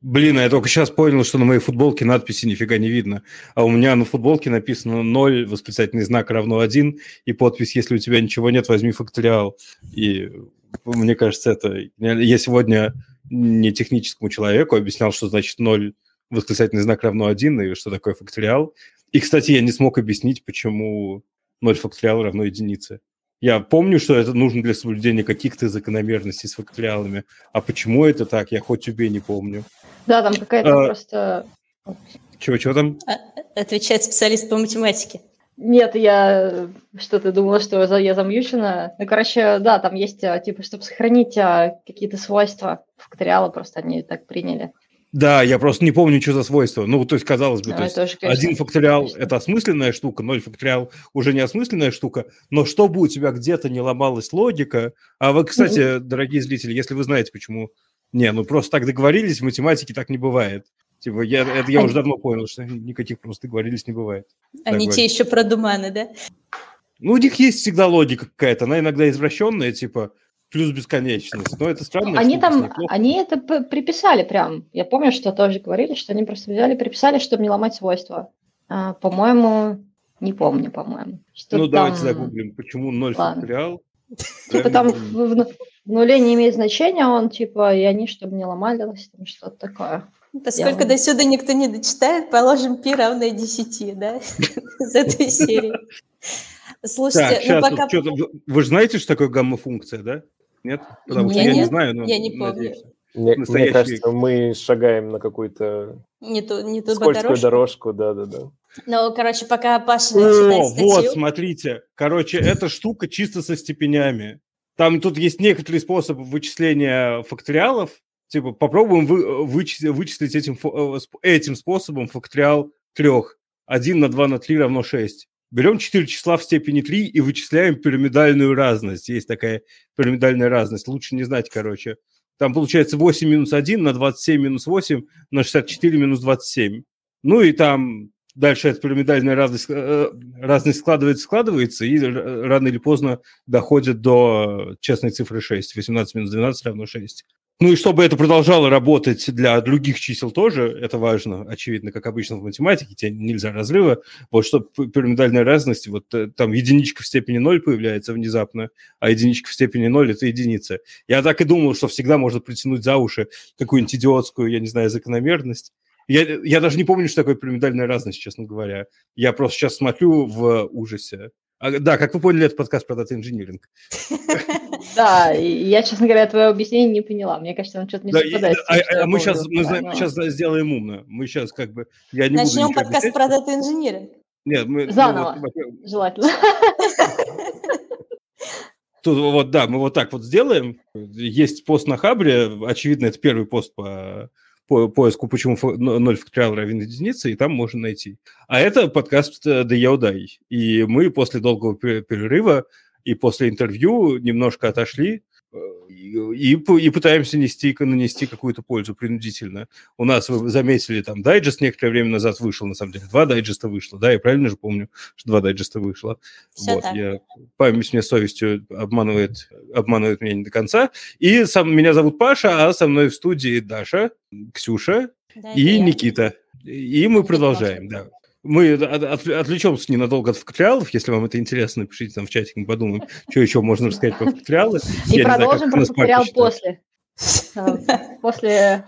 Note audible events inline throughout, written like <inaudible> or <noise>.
Блин, а я только сейчас понял, что на моей футболке надписи нифига не видно. А у меня на футболке написано 0, восклицательный знак равно 1, и подпись «Если у тебя ничего нет, возьми факториал». И мне кажется, это... Я сегодня не техническому человеку объяснял, что значит 0, восклицательный знак равно 1, и что такое факториал. И, кстати, я не смог объяснить, почему 0 факториал равно единице. Я помню, что это нужно для соблюдения каких-то закономерностей с факториалами. А почему это так, я хоть убей не помню. Да, там какая-то а... просто... Чего-чего там? А, отвечает специалист по математике. Нет, я что-то думала, что я замьючена. Ну, короче, да, там есть, а, типа, чтобы сохранить а, какие-то свойства факториала, просто они так приняли. Да, я просто не помню, что за свойство. Ну, то есть, казалось бы, а, то есть тоже, конечно, один факториал это осмысленная штука, ноль факториал – уже не осмысленная штука, но чтобы у тебя где-то не ломалась логика… А вы, кстати, mm-hmm. дорогие зрители, если вы знаете, почему… Не, ну просто так договорились, в математике так не бывает. Типа, я, это я Они... уже давно понял, что никаких просто договорились не бывает. Они те еще продуманы, да? Ну, у них есть всегда логика какая-то, она иногда извращенная, типа, плюс бесконечность. Но это странно. Они там, они это приписали прям. Я помню, что тоже говорили, что они просто взяли, приписали, чтобы не ломать свойства. А, по-моему, не помню, по-моему. Что ну, там... давайте загуглим, почему ноль факториал. <laughs> Типа там в, в нуле не имеет значения, он типа, и они, чтобы не ломались, там что-то такое. Поскольку до сюда никто не дочитает, положим пи равное 10, да, <laughs> из этой серии. Слушайте, так, ну пока... Вы же знаете, что такое гамма-функция, да? Нет? Потому что я не знаю, но... Я не помню. Мне, мне кажется, мы шагаем на какую-то не ту, не ту скользкую дорожку. да, да, да. Ну, короче, пока Паша О, читает статью... вот, смотрите. Короче, эта штука чисто со степенями. Там тут есть некоторые способы вычисления факториалов. Типа, попробуем вы, вычислить, вычислить этим, э, этим способом факториал трех. 1 на 2 на 3 равно 6. Берем 4 числа в степени 3 и вычисляем пирамидальную разность. Есть такая пирамидальная разность. Лучше не знать, короче. Там получается 8 минус 1 на 27 минус 8 на 64 минус 27. Ну и там дальше эта пирамидальная разность, э, разность складывается, складывается, и рано или поздно доходит до честной цифры 6. 18 минус 12 равно 6. Ну и чтобы это продолжало работать для других чисел тоже, это важно, очевидно, как обычно в математике, тебе нельзя разрыва. Вот чтобы пирамидальная разность, вот э, там единичка в степени 0 появляется внезапно, а единичка в степени 0 – это единица. Я так и думал, что всегда можно притянуть за уши какую-нибудь идиотскую, я не знаю, закономерность. Я, я даже не помню, что такое пирамидальная разность, честно говоря. Я просто сейчас смотрю в ужасе. А, да, как вы поняли, это подкаст про дата-инжиниринг. <laughs> Да, я, честно говоря, твое объяснение не поняла. Мне кажется, он что-то не совпадает. А, а мы сейчас мы сейчас сделаем умно. Мы сейчас как бы... Я не Начнем подкаст про дата-инжиниринг. Нет, мы... Заново, желательно. <laughs> Тут вот, да, мы вот так вот сделаем. Есть пост на Хабре, очевидно, это первый пост по по поиску, почему 0 факториал равен единице, и там можно найти. А это подкаст «Да я удай». И мы после долгого перерыва и после интервью немножко отошли и, и пытаемся нести, нанести какую-то пользу принудительно. У нас, вы заметили, там дайджест некоторое время назад вышел, на самом деле, два дайджеста вышло, да, я правильно же помню, что два дайджеста вышло. Все вот, так. Я, память мне совестью обманывает, обманывает меня не до конца. И сам, меня зовут Паша, а со мной в студии Даша, Ксюша да, и Никита. И мы продолжаем, да. Мы от, отвлечемся ненадолго от факториалов, если вам это интересно, пишите там в чатик, мы подумаем, что еще можно рассказать про факториалы. И продолжим про факториал после. После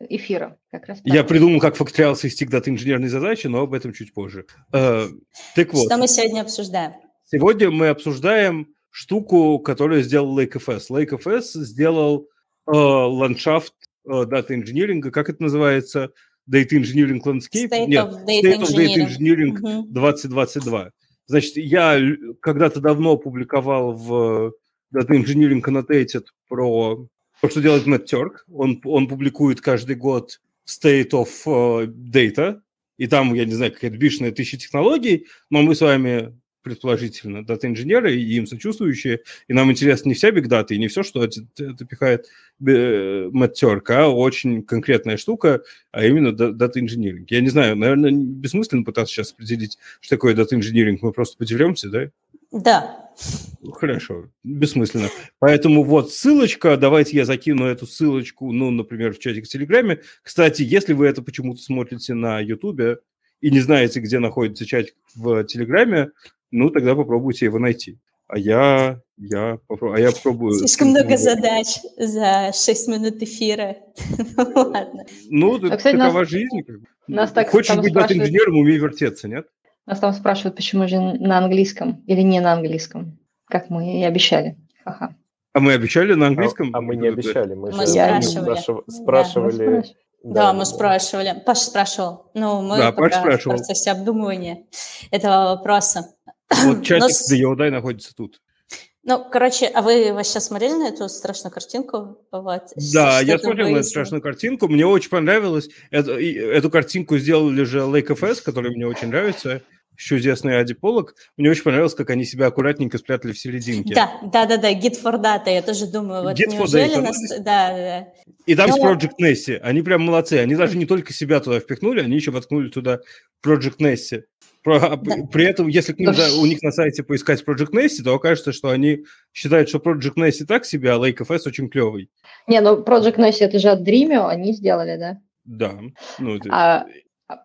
эфира. Как раз Я придумал, как факториал свести к дата-инженерной задаче, но об этом чуть позже. Э, так вот. Что мы сегодня обсуждаем? Сегодня мы обсуждаем штуку, которую сделал LakeFS. LakeFS сделал э, ландшафт э, дата-инженеринга, как это называется – Data Engineering Landscape. State Нет, of Data State of Data Engineering uh-huh. 2022. Значит, я когда-то давно публиковал в Data Engineering Annotated про то, что делает Matt Turk. Он, он публикует каждый год State of uh, Data, и там, я не знаю, какая-то бешеная тысяча технологий, но мы с вами предположительно, дата-инженеры и им сочувствующие, и нам интересно не вся бигдата и не все, что это, это пихает Мэттерк, а очень конкретная штука, а именно дата-инженеринг. Я не знаю, наверное, бессмысленно пытаться сейчас определить, что такое дата-инженеринг, мы просто подеремся, да? Да. Хорошо, бессмысленно. Поэтому вот ссылочка, давайте я закину эту ссылочку, ну, например, в чатик в Телеграме. Кстати, если вы это почему-то смотрите на Ютубе и не знаете, где находится чатик в Телеграме, ну, тогда попробуйте его найти. А я, я, попро- а я попробую... Слишком много задач за 6 минут эфира. <laughs> Ладно. Ну, А, кстати, такова нас- жизнь. как бы. нас так Хочешь быть спрашивают- дата-инженером, умей вертеться, нет? Нас там спрашивают, почему же на английском или не на английском, как мы и обещали. Ха-ха. А мы обещали на А, английском? а мы не обещали, мы, Мы же спрашивали. Да. спрашивали. Да, мы спрашивали. Паша спрашивал. Ну, мы Да, пока Паша спрашивал. в процессе обдумывания этого вопроса. Вот <clears throat> чатик Но с Йодай находится тут. Ну, короче, а вы вообще смотрели на эту страшную картинку? Вот, Да, я смотрел на эту страшную картинку, мне очень понравилось. И эту картинку сделали же Lake FS, который мне очень нравится, чудесный Ади Полок. Мне очень понравилось, как они себя аккуратненько спрятали в серединке. Да, да, да, да, Git for Data, я тоже думаю, вот Git неужели нас... да? Да. И там с Но- Project Nessie. Они прям молодцы. Они даже не только себя туда впихнули, они еще воткнули туда Project Nessie. Про- а. При этом, если к ним Да. у них на сайте поискать Project Nessie, то окажется, что они считают, что Project Nessie так себе, а Lake FS очень клевый. Не, ну Project Nessie это же от Dreamio, они сделали, да? Да. Ну, это- А, а,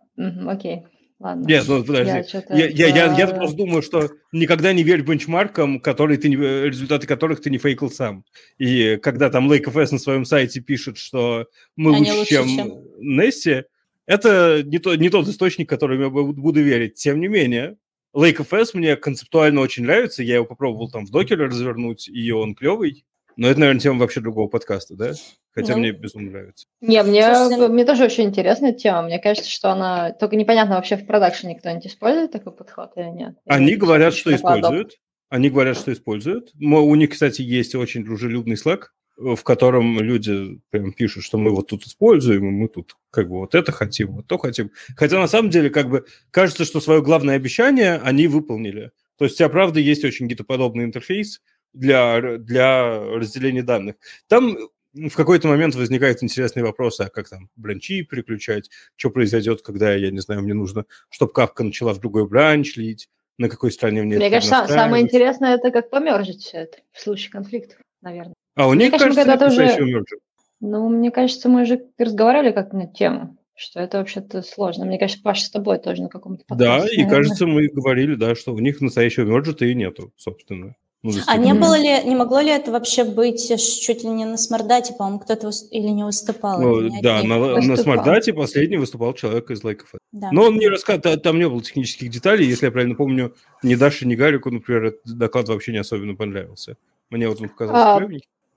окей, ладно. Нет, ну подожди. Я Я, я, я, я а, просто думаю, что никогда не верь бенчмаркам, которые ты не, результаты которых ты не фейкал сам. И когда там Lake FS на своем сайте пишет, что мы Они лучше, лучше, чем- Несси, это не, то, не тот источник, которым я бу- буду верить. Тем не менее, Lake FS мне концептуально очень нравится. Я его попробовал там в докере развернуть, и он клевый. Но это, наверное, тема вообще другого подкаста, да? Хотя Ну. мне безумно нравится. Не, мне, Слушайте, мне тоже очень интересная тема. Мне кажется, что она... Только непонятно, вообще в продакшене кто-нибудь использует такой подход или нет. Они говорят, что используют. Они говорят, что используют. Мо- У них, кстати, есть очень дружелюбный Slack, в котором люди прям пишут, что мы вот тут используем, и мы тут как бы вот это хотим, вот то хотим. Хотя на самом деле как бы кажется, что свое главное обещание они выполнили. То есть у тебя, правда, есть очень гитоподобный интерфейс для, для разделения данных. Там в какой-то момент возникают интересные вопросы, а как там бранчи переключать, что произойдет, когда, я не знаю, мне нужно, чтобы капка начала в другой бранч лить, на какой стороне мне Мне кажется, са- самое интересное это как помержить все это в случае конфликтов, наверное. А у Мне них, кажется, кажется, когда-то уже-. Ну, мне кажется, мы уже разговаривали как на тему, что это вообще-то сложно. Мне кажется, Паша с тобой тоже на каком-то Да, подкасте, и наверное. кажется, мы говорили, да, что у них настоящего мерджа-то и нету, собственно. Ну, А не было ли, не могло ли это вообще быть чуть ли не на смардате, по-моему, кто-то выс- или не выступал? Ну, не да, на, на Выступал. смардате последний выступал человек из FS. Да. Но он не рассказывал, там не было технических деталей, если я правильно помню, ни Даше, ни Гарику, например, этот доклад вообще не особенно понравился. Мне вот он показался А.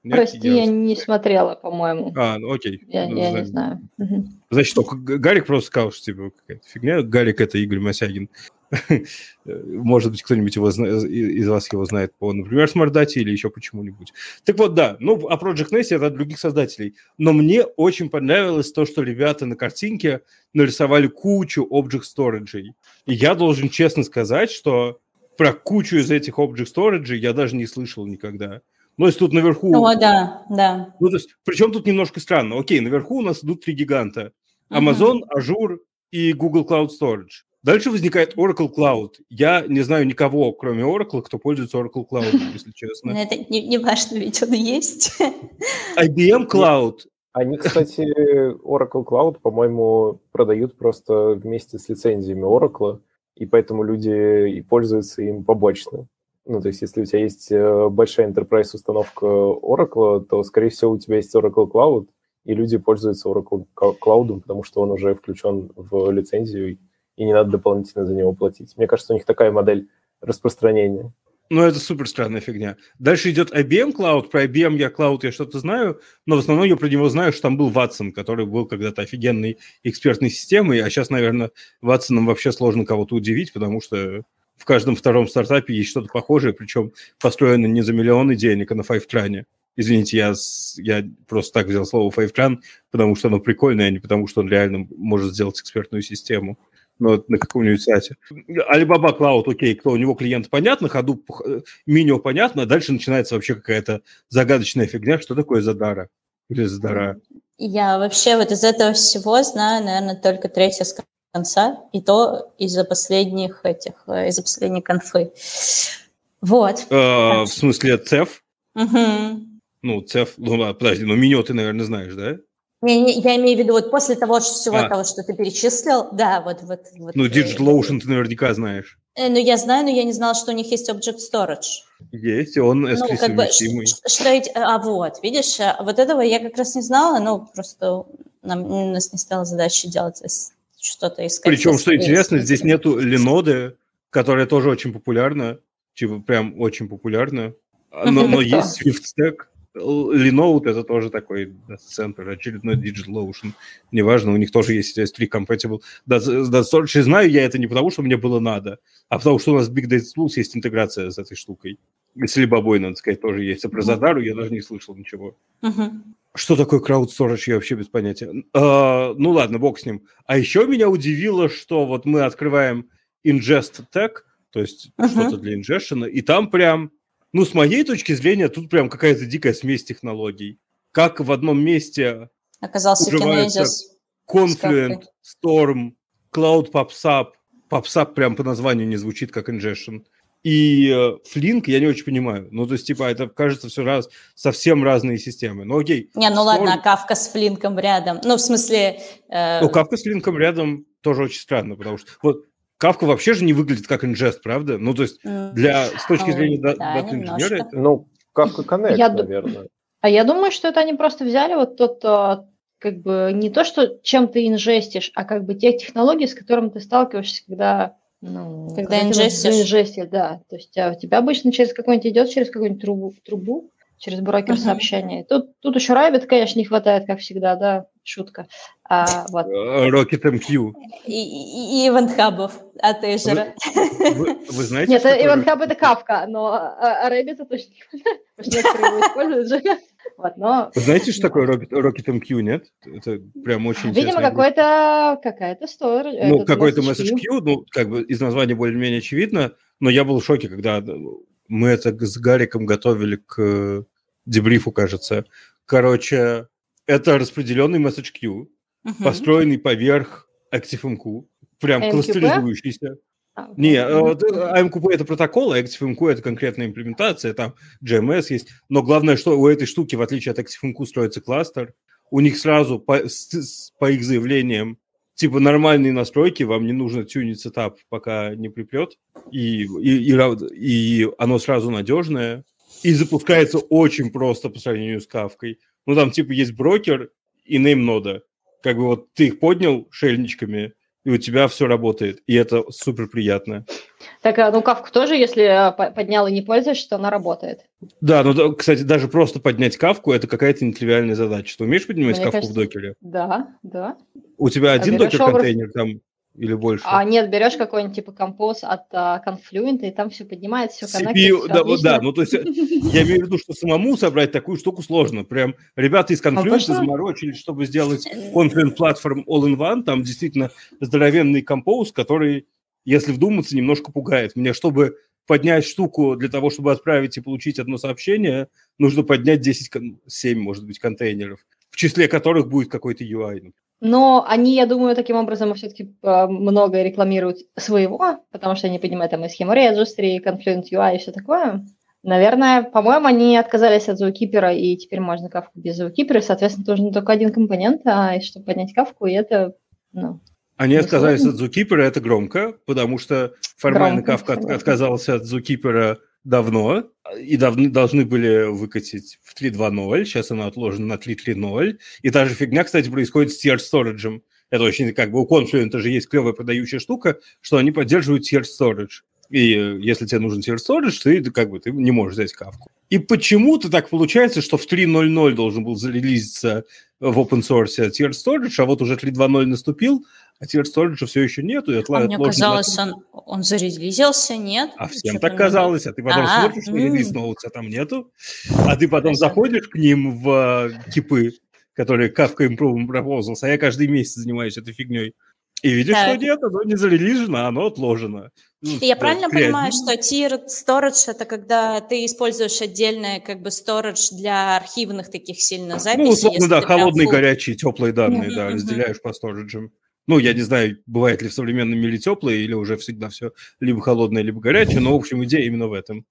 Нет, Прости, я- не смотрела, по-моему. А, ну окей. Я, Ну, я знаю. не знаю. Значит, только Г- Гарик просто сказал, что типа какая-то фигня. Гарик это Игорь Мосягин. <laughs> Может быть, кто-нибудь его зна- из вас его знает по, например, Смардате или еще почему-нибудь. Так вот, да, ну, а Project Nessie это от других создателей. Но мне очень понравилось то, что ребята на картинке нарисовали кучу Object Storage. И я должен честно сказать, что про кучу из этих Object Storage я даже не слышал никогда. Ну, если тут наверху... О, да, да. Ну, то есть, причем тут немножко странно. Окей, наверху у нас идут три гиганта. Amazon, Azure и Google Cloud Storage. Дальше возникает Oracle Cloud. Я не знаю никого, кроме Oracle, кто пользуется Oracle Cloud, <laughs> если Но честно. это не, не важно, ведь он есть. IBM Cloud. Они, кстати, Oracle Cloud, по-моему, продают просто вместе с лицензиями Oracle, и поэтому люди и пользуются им побочно. Ну, то есть, если у тебя есть э, большая enterprise установка Oracle, то, скорее всего, у тебя есть Oracle Cloud, и люди пользуются Oracle Cloud, потому что он уже включен в лицензию, и не надо дополнительно за него платить. Мне кажется, у них такая модель распространения. Ну, это супер странная фигня. Дальше идет IBM Cloud. Про IBM я Cloud я что-то знаю, но в основном я про него знаю, что там был Watson, который был когда-то офигенной экспертной системой, а сейчас, наверное, Ватсоном вообще сложно кого-то удивить, потому что в каждом втором стартапе есть что-то похожее, причем построено не за миллионы денег, а на файвтране. Извините, я, я просто так взял слово файвтран, потому что оно прикольное, а не потому что он реально может сделать экспертную систему. Вот на каком-нибудь сайте. Alibaba Cloud, окей, кто у него клиент понятно, ходу Минио понятно, а дальше начинается вообще какая-то загадочная фигня, что такое Задара или Задара. Я вообще вот из этого всего знаю, наверное, только третье с конца, и то из-за последних этих, э, из-за последней конфы. Вот. Э, в смысле, CEF? Мгм. Ну, CEF, ну ладно, подожди, ну меню ты, наверное, знаешь, да? Не, не, я имею в виду, вот после того, что всего А. того, что ты перечислил, да, вот, вот, вот. Ну, э, DigitalOcean ты наверняка знаешь. э, ну, я знаю, но я не знала, что у них есть Object Storage. Есть, он Ну, как бы, ш- что эти- а вот, видишь, а вот этого я как раз не знала, ну, просто нам, у нас не стала задача делать что-то искать. Причем, что интересно, здесь нету Linode, которая тоже очень популярна, типа прям очень популярна, <laughs> но, но есть Swift Stack. Linode это тоже такой центр, очередной DigitalOcean. Неважно, у них тоже есть S3 compatible. Да, и знаю я это не потому, что мне было надо, а потому что у нас в Big Data Tools есть интеграция с этой штукой. И с Libobой, надо сказать, тоже есть. А про. Задару я даже не слышал ничего. Мгм. Что такое storage, я вообще без понятия. А, ну ладно, бог с ним. А еще меня удивило, что вот мы открываем ingest tag, то есть Мгм. что-то для ingestion, и там прям, ну, с моей точки зрения, тут прям какая-то дикая смесь технологий. Как в одном месте Оказался Kinesis. Confluent, Storm, Cloud PubSub. PubSub прям по названию не звучит как ingestion. И э, Flink я не очень понимаю. Ну, то есть, типа, это кажется все раз совсем разные системы. Ну, окей. Не, ну Storm- ладно, а Кавка с Флинком рядом. Ну, в смысле... э, Ну, Кавка с линком рядом тоже очень странно, потому что вот Кавка вообще же не выглядит как ingest, правда? Ну, то есть для, с точки ну, зрения да, да, это- Ну, Kafka Connect, Я наверное. А я думаю, что это они просто взяли вот тот, а, как бы, не то, что чем ты ingest ишь, а как бы те технологии, с которыми ты сталкиваешься, когда... Ну, Когда ingest ишь. да. То есть а, у тебя обычно через какой-нибудь идет, через какую-нибудь трубу, трубу через брокер Мгм. сообщений. Тут, тут еще Rabbit, конечно, не хватает, как всегда, да, шутка. А, вот. э, RocketMQ. И, и, и Event Hub ов от Azure. Вы, вы знаете, Нет, такое Иван Хаб это Kafka, но а, а Rabbit это точно не хватает, потому что некоторые его используют <laughs> же. Вот, но Вы знаете, что <laughs> такое Rocket, RocketMQ, нет? Это прям очень Видимо, какой-то какая-то стор. Ну, этот какой-то message queue. ну, как бы из названия более-менее очевидно, но я был в шоке, когда мы это с Гариком готовили к э, дебрифу, кажется. Короче, это распределенный message queue, Мгм. построенный поверх ActiveMQ, прям MQP? кластеризующийся. А, Не, э, вот, э, AMQP это протокол, а ActiveMQ это конкретная имплементация, там GMS есть. Но главное, что у этой штуки, в отличие от ActiveMQ, строится кластер. У них сразу по, с- по их заявлениям типа нормальные настройки, вам не нужно тюнить сетап, пока не припрет, и, и, и, и оно сразу надежное, и запускается очень просто по сравнению с кавкой. Ну, там типа есть брокер и нейм-нода. Как бы вот ты их поднял шельничками, и у тебя все работает, и это супер приятно. Так, а, ну Кавку тоже, если а, по- поднял и не пользуешься, то она работает. Да, ну, кстати, даже просто поднять кавку – это какая-то нетривиальная задача. Ты умеешь поднимать Мне кавку кажется, в докере? Да, да. У тебя один докер-контейнер там или больше? А нет, берешь какой-нибудь типа композ от а, Confluent, и там все поднимается, все CPU, да, вот да, ну то есть э, <laughs> я имею в виду, что самому собрать такую штуку сложно. Прям ребята из Confluent точно? заморочились, чтобы сделать Confluent Platform All-in-One, там действительно здоровенный композ, который, если вдуматься, немножко пугает. Мне, чтобы поднять штуку для того, чтобы отправить и получить одно сообщение, нужно поднять 10, кон- 7, может быть, контейнеров, в числе которых будет какой-то UI. Но они, я думаю, таким образом все-таки много рекламируют своего, потому что они понимают там и схему Registry, и Confluent UI и все такое. Наверное, по-моему, они отказались от Zookeeper, и теперь можно кавку без Zookeeper, и, соответственно, нужен только один компонент, а чтобы поднять кавку, и это, ну, Они отказались от Zookeeper, это громко, потому что формально Громко, Kafka от- согласна. отказался от Zookeeper давно, и давны, должны были выкатить в 3.2.0, сейчас она отложена на 3.3.0, и та же фигня, кстати, происходит с tier storage. Это очень, как бы, у Confluent же есть клевая продающая штука, что они поддерживают tier storage. И э, если тебе нужен tier storage, ты как бы ты не можешь взять кавку. И почему-то так получается, что в 3.0.0 должен был зарелизиться в open source tier storage, а вот уже 3.2.0 наступил, а tier storage все еще нету. И А мне на казалось, он, он зарелизился, нет? а всем так казалось, а ты потом А, смотришь на релиз ноутс, а там нету. А ты потом заходишь к ним в э, кипы, которые Kafka Improvement Proposals, а я каждый месяц занимаюсь этой фигней. И видишь, Так. что нет, оно не зарелижено, оно отложено. Ну, Я да, правильно креативно. понимаю, что tiered storage это когда ты используешь отдельное как бы storage для архивных таких сильно записей? Ну, условно, да, холодные, full- горячие, теплые данные, Мгм, да, мгм. разделяешь по сториджам. Ну, я не знаю, бывает ли в современном мире теплое или уже всегда все либо холодное, либо горячее, но, в общем, идея именно в этом.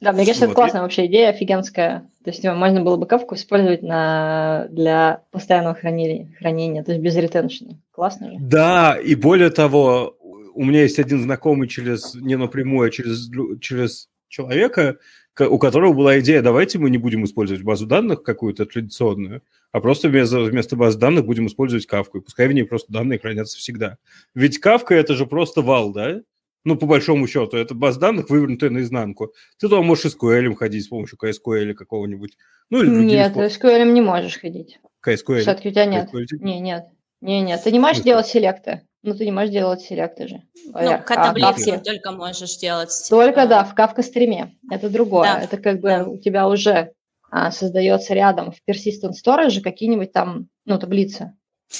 Да, мне кажется, вот. это классная вообще идея, офигенская. То есть можно было бы кавку использовать на, для постоянного хранения, хранения, то есть без ретеншена. Классно же. Да, и более того, у меня есть один знакомый через, не напрямую, а через, через человека, у которого была идея, давайте мы не будем использовать базу данных какую-то традиционную, а просто вместо, вместо баз данных будем использовать кавку, и пускай в ней просто данные хранятся всегда. Ведь кавка – это же просто вал, да? Ну, по большому счету, это баз данных, вывернутая наизнанку. Ты туда можешь SQL ходить с помощью KSQL или какого-нибудь. Ну, или нет, SQL не можешь ходить. KSQL? Все-таки у тебя нет. Не, нет. Не, нет, ты не можешь делать селекты. Ну, ты не можешь делать селекты же. Ну, таблицы а, только можешь делать. Только, да, в Kafka стриме. Это другое. Да. Это как бы да. у тебя уже создается рядом в persistent storage какие-нибудь там, ну, таблицы.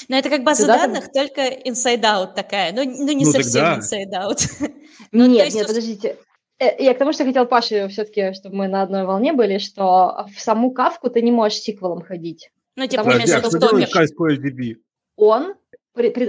Но это как база данных, там... только inside-out такая. Ну, ну не ну, совсем inside-out. <laughs> ну, нет, есть... нет, подождите. Э, я к тому, что хотел Паше все-таки, чтобы мы на одной волне были, что в саму кавку ты не можешь сиквелом ходить. Ну, типа, Подожди, а что делает Он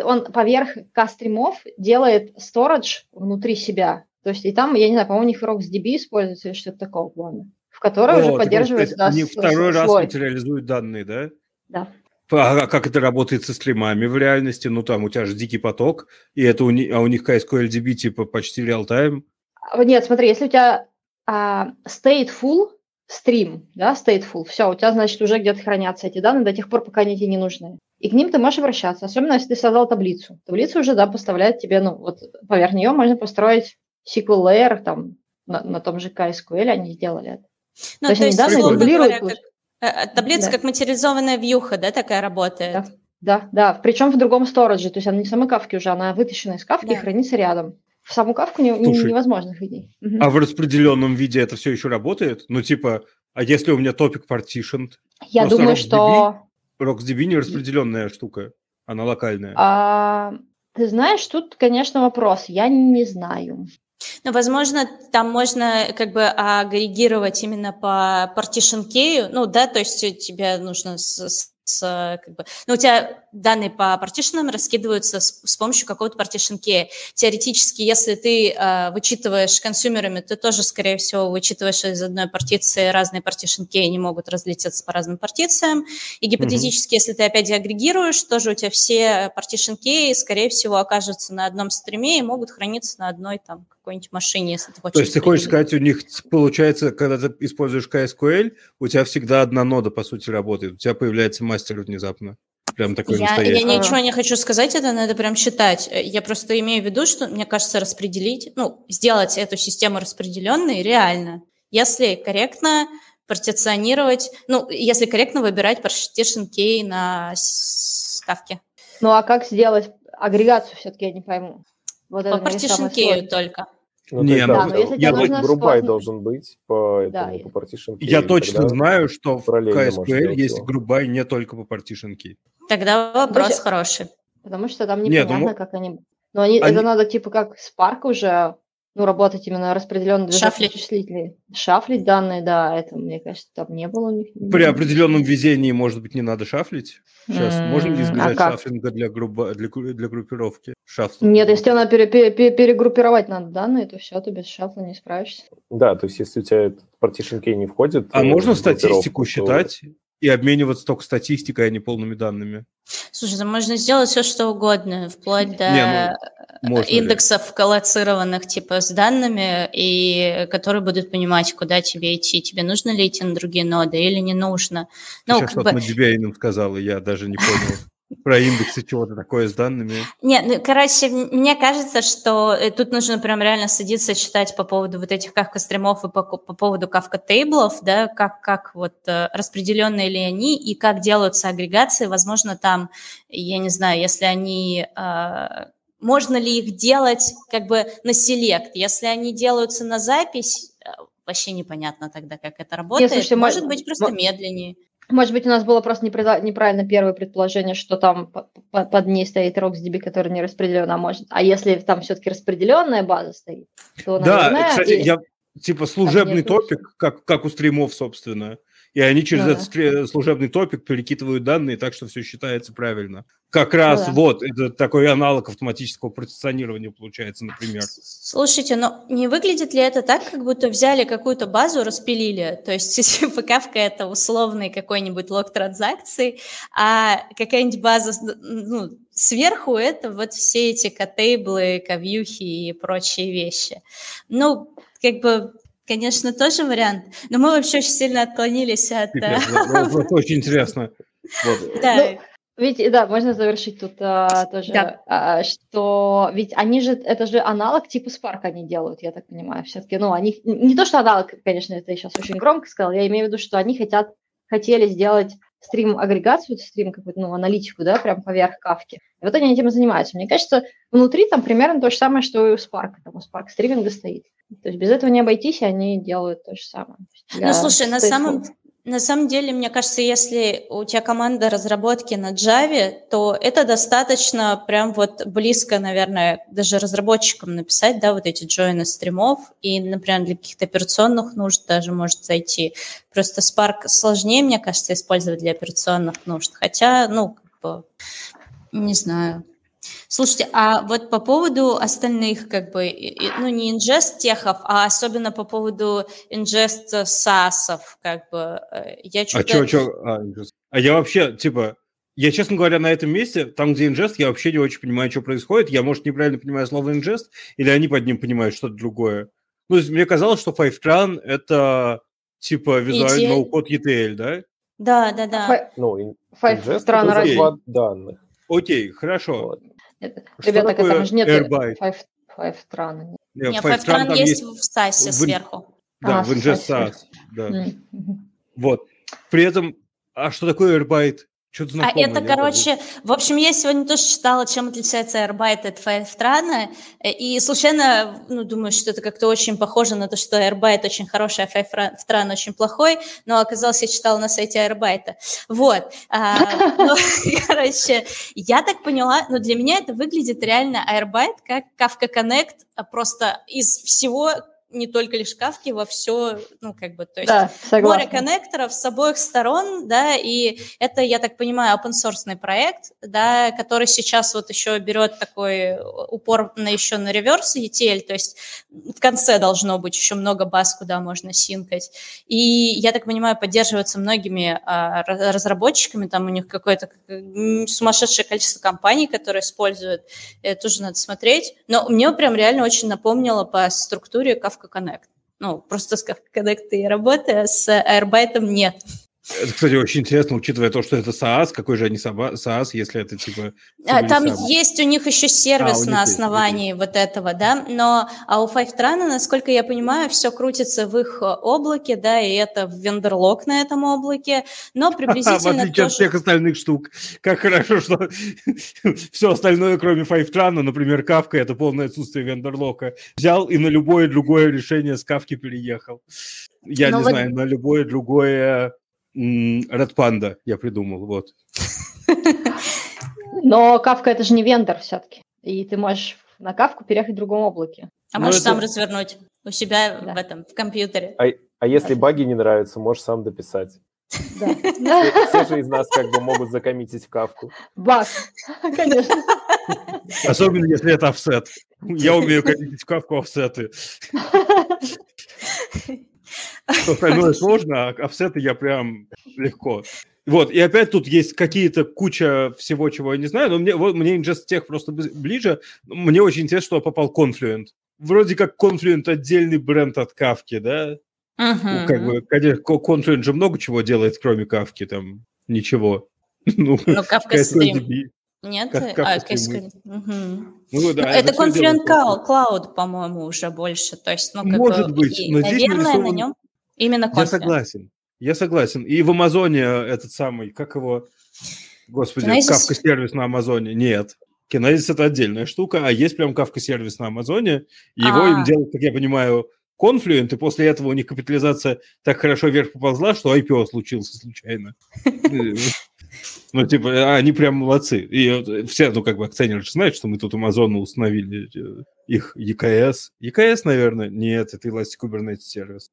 он поверх кастримов делает storage внутри себя. То есть и там, я не знаю, по-моему, у них RocksDB используется или что-то такого плана, в которой О, уже поддерживается... Да, они второй раз материализуют данные, да? Да. А как это работает со стримами в реальности? Ну, там у тебя же дикий поток, и это у них, а у них KSQL-DB типа почти реал-тайм. Нет, смотри, если у тебя а, stateful стрим, да, stateful, все, у тебя, значит, уже где-то хранятся эти данные до тех пор, пока они тебе не нужны и к ним ты можешь обращаться, особенно если ты создал таблицу. Таблица уже, да, поставляет тебе, ну, вот поверх нее можно построить SQL layer, там, на, на том же KSQL они сделали это. Ну, то, то есть, данные дублируют. Говоря, как, э, таблица да. как материализованная вьюха, да, такая работает? Да, да, да. причем в другом стороже, то есть она не самой кавки уже, она вытащена из кавки да. и хранится рядом. В саму кавку не, Слушай, невозможно ходить. А в распределенном виде это все еще работает? Ну, типа, а если у меня топик partitioned? Я думаю, что... RocksDB не распределенная штука, она локальная. А, ты знаешь, тут, конечно, вопрос. Я не знаю. Ну, возможно, там можно как бы агрегировать именно по partition ну, да, то есть тебе нужно с, с, как бы, ну, у тебя данные по партишенам раскидываются с, с помощью какого-то partition key. Теоретически, если ты э, вычитываешь консюмерами, ты тоже, скорее всего, вычитываешь из одной партиции разные partition key, они могут разлететься по разным партициям. И гипотетически, mm-hmm. если ты опять агрегируешь, тоже у тебя все partition key, скорее всего, окажутся на одном стриме и могут храниться на одной там какой-нибудь машине, если ты хочешь. То есть ты хочешь сказать, у них получается, когда ты используешь KSQL, у тебя всегда одна нода, по сути, работает. У тебя появляется мастер внезапно. Прям такой я, я ничего не хочу сказать, это надо прям считать. Я просто имею в виду, что, мне кажется, распределить, ну, сделать эту систему распределенной реально. Если корректно партиционировать, ну, если корректно выбирать partition key на ставке. Ну, а как сделать агрегацию, все-таки я не пойму. Вот по partition key только. Ну, не, есть, да, ну, я грубай должен быть по, да, этому, по partition key. Я точно знаю, что в KSQL есть грубай не только по partition key. Тогда вопрос Потому хороший. Потому что там непонятно, Нет, ну, как они... Но они, они... это надо типа как Spark уже ну, работать именно распределенно Шафлить. вычислители. Шафлить данные, да, это, мне кажется, там не было у них. При определенном везении, может быть, не надо шафлить? Сейчас mm, можно ли избежать а шафлинга для, грубо, для, для группировки? Шафлинг. Нет, если тебе надо пере, пере, пере, перегруппировать надо данные, то все, ты без шафла не справишься. Да, то есть если у тебя partition key не входит... А можно статистику считать? И обмениваться только статистикой, а не полными данными. Слушай, да можно сделать все, что угодно, вплоть до не, ну, индексов ли? коллоцированных типа с данными, и которые будут понимать, куда тебе идти. Тебе нужно ли идти на другие ноды или не нужно. Ну, Сейчас что-то бы... на Debian сказал, и я даже не понял про индексы чего-то такое с данными. Нет, ну, короче, мне кажется, что э, тут нужно прям реально садиться, читать по поводу вот этих кавка-стримов и по, по поводу кавка-тейблов, да, как, как вот э, распределенные ли они и как делаются агрегации. Возможно, там, я не знаю, если они... Э, можно ли их делать как бы на селект? Если они делаются на запись, э, вообще непонятно тогда, как это работает. Нет, слушайте, Может быть, просто медленнее. Может быть, у нас было просто неправильно первое предположение, что там под ней стоит RocksDB, который не распределен, а может. А если там все-таки распределенная база стоит, то, наверное... Да, кстати, и... я типа служебный топик, как, как у стримов, собственно. И они через ну, этот да. служебный топик перекидывают данные так, что все считается правильно. Как раз да. вот это такой аналог автоматического процессионирования получается, например. Слушайте, но не выглядит ли это так, как будто взяли какую-то базу, распилили? То есть <laughs> Kafka это условный какой-нибудь лог транзакций, а какая-нибудь база ну, сверху это вот все эти котейблы, ковьюхи и прочие вещи. Ну, как бы Конечно, тоже вариант. Но мы вообще очень сильно отклонились от... Пипец, это очень интересно. Вот. <laughs> Да. Ну, ведь, да, можно завершить тут а, тоже, да. а, что ведь они же, это же аналог типа Spark они делают, я так понимаю, все-таки, ну, они, не то, что аналог, конечно, это я сейчас очень громко сказал, я имею в виду, что они хотят, хотели сделать стрим-агрегацию, стрим, какую-то, ну, аналитику, да, прям поверх кавки. И вот они этим и занимаются. Мне кажется, внутри там примерно то же самое, что и у Spark. Там у Spark стриминга стоит. То есть без этого не обойтись, и они делают то же самое. Ну, слушай, на самом, на самом деле, мне кажется, если у тебя команда разработки на Java, то это достаточно прям вот близко, наверное, даже разработчикам написать, да, вот эти джойны стримов, и, например, для каких-то операционных нужд даже может зайти. Просто Spark сложнее, мне кажется, использовать для операционных нужд, хотя, ну, как бы, не знаю, Слушайте, а вот по поводу остальных, как бы, ну, не ingest техов, а особенно по поводу ingest сасов, как бы, э, я что-то... А что, что? А, а я вообще, типа, я, честно говоря, на этом месте, там, где ingest, я вообще не очень понимаю, что происходит. Я, может, неправильно понимаю слово ingest, или они под ним понимают что-то другое. Ну, мне казалось, что Fivetran — это, типа, визуальный ноу-код ETL, да? Да, да, да. Ну, Fivetran — это данных. Окей, хорошо. Вот. Ребята, там же нет Five, Trun. Нет, Five Trun есть в САСе сверху. Да, а, в Ingest SAS. Да. Вот. При этом, а что такое AirByte? Что-то а это, короче, в общем, я сегодня тоже читала, чем отличается Airbyte от Fivetran, и случайно, ну, думаю, что это как-то очень похоже на то, что Airbyte очень хороший, а Fivetran очень плохой, но оказалось, я читала на сайте Airbyte. Вот. А, <laughs> короче, я так поняла, но для меня это выглядит реально Airbyte как Kafka Connect, а просто из всего не только лишь кавки, во все, ну, как бы, то есть да, море коннекторов с обоих сторон, да, и это, я так понимаю, open source проект, да, который сейчас вот еще берет такой упор на еще на реверс ETL, то есть в конце должно быть еще много баз, куда можно синкать. И, я так понимаю, поддерживается многими а, разработчиками, там у них какое-то сумасшедшее количество компаний, которые используют, это тоже надо смотреть, но мне прям реально очень напомнило по структуре Kafka Kafka Connect. Ну, просто с Kafka Connect я работаю, а с Airbyte нет. Это, кстати, очень интересно, учитывая то, что это SaaS, какой же они SaaS, если это типа... А, там есть у них еще сервис а, на основании есть. вот этого, да, но а у Fivetran, насколько я понимаю, все крутится в их облаке, да, и это вендерлог на этом облаке, но <laughs> приблизительно В отличие от всех остальных штук. Как хорошо, что <laughs> все остальное, кроме Fivetran, например, Kafka, это полное отсутствие вендерлока, взял и на любое другое решение с Kafka переехал. Я но не знаю, на любое другое Red Panda я придумал, вот. <laughs> Но кавка это же не вендор все-таки. И ты можешь на кавку переехать в другом облаке. А ну, можешь это... сам развернуть у себя да. в этом, в компьютере. А, а если баги не нравятся, можешь сам дописать. Да. Все, все же из нас как бы могут закоммитить в кавку. Баг, <laughs> конечно. <laughs> Особенно, если это офсет. Я умею коммитить в кавку офсеты. Остальное сложно, а офсеты я прям легко. Вот, и опять тут есть какие-то куча всего, чего я не знаю, но мне, вот, мне Ingest Tech просто ближе. Мне очень интересно, что попал Confluent. Вроде как Confluent отдельный бренд от Кавки, да? Uh-huh. Ну, как бы, конечно, Confluent же много чего делает, кроме Кавки, там, ничего. <laughs> Ну, ну Кавка Stream. Нет? Как, как а. Угу. Ну, да, это Confluent Cloud, по-моему, уже больше. То есть, ну, как Может бы, быть, но здесь наверное, нарисован... на нем именно Confluent. Я согласен. Я согласен. И в Амазоне этот самый, как его, господи, Kinesis? Kafka сервис на Амазоне. Нет. Kinesis это отдельная штука, а есть прям Kafka сервис на Амазоне. Его А-а-а. им а. делают, как я понимаю, Confluent, и после этого у них капитализация так хорошо вверх поползла, что IPO случился случайно. Ну, типа, они прям молодцы. И все, ну, как бы, акционеры же знают, что мы тут Амазону установили. Их EKS. EKS, наверное? Нет, это Elastic Kubernetes сервис.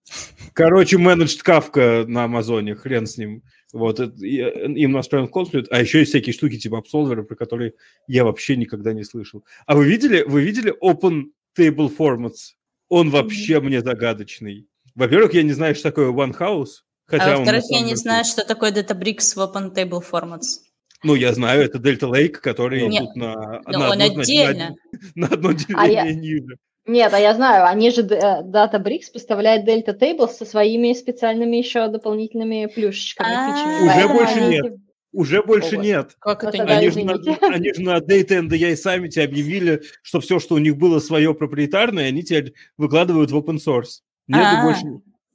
Короче, Managed Kafka на Амазоне, хрен с ним. Вот, им настроен Confluent, а еще есть всякие штуки типа Absolver, про которые я вообще никогда не слышал. А вы видели, вы видели Open Table Formats? Он вообще mm-hmm. мне загадочный. Во-первых, я не знаю, что такое One House. Хотя а во-вторых, я не знаю, что такое Databricks в Open Table Formats. Ну, я знаю, это Delta Lake, который Нет. тут на, Но на, он одно, отдельно. на, <laughs> на одно деление а я... ниже. Нет, а я знаю, они же э, Databricks поставляет Delta Tables со своими специальными еще дополнительными плюшечками, фичами. Уже больше нет. Уже больше нет. Как это они, же на, они же на Data NDI Summit объявили, что все, что у них было свое проприетарное, они теперь выкладывают в open source. Нет больше.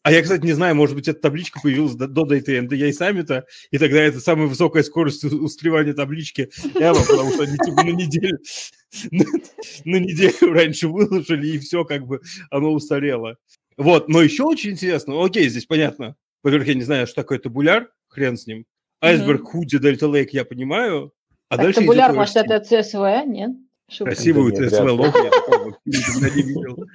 А я, кстати, не знаю, может быть, эта табличка появилась до, до Data NDI Summit, и тогда это самая высокая скорость устаревания таблички ever, потому что они типа на неделю, <laughs> на, на неделю раньше выложили, и все, как бы, оно устарело. Вот, но еще очень интересно, окей, здесь понятно. Во-первых, я не знаю, что такое табуляр, хрен с ним. Айсберг, mm-hmm. худи, Дельта Лейк, я понимаю. А так дальше табуляр, может, это CSV, нет? Шутка. Красивую CSV логу я никогда не видел.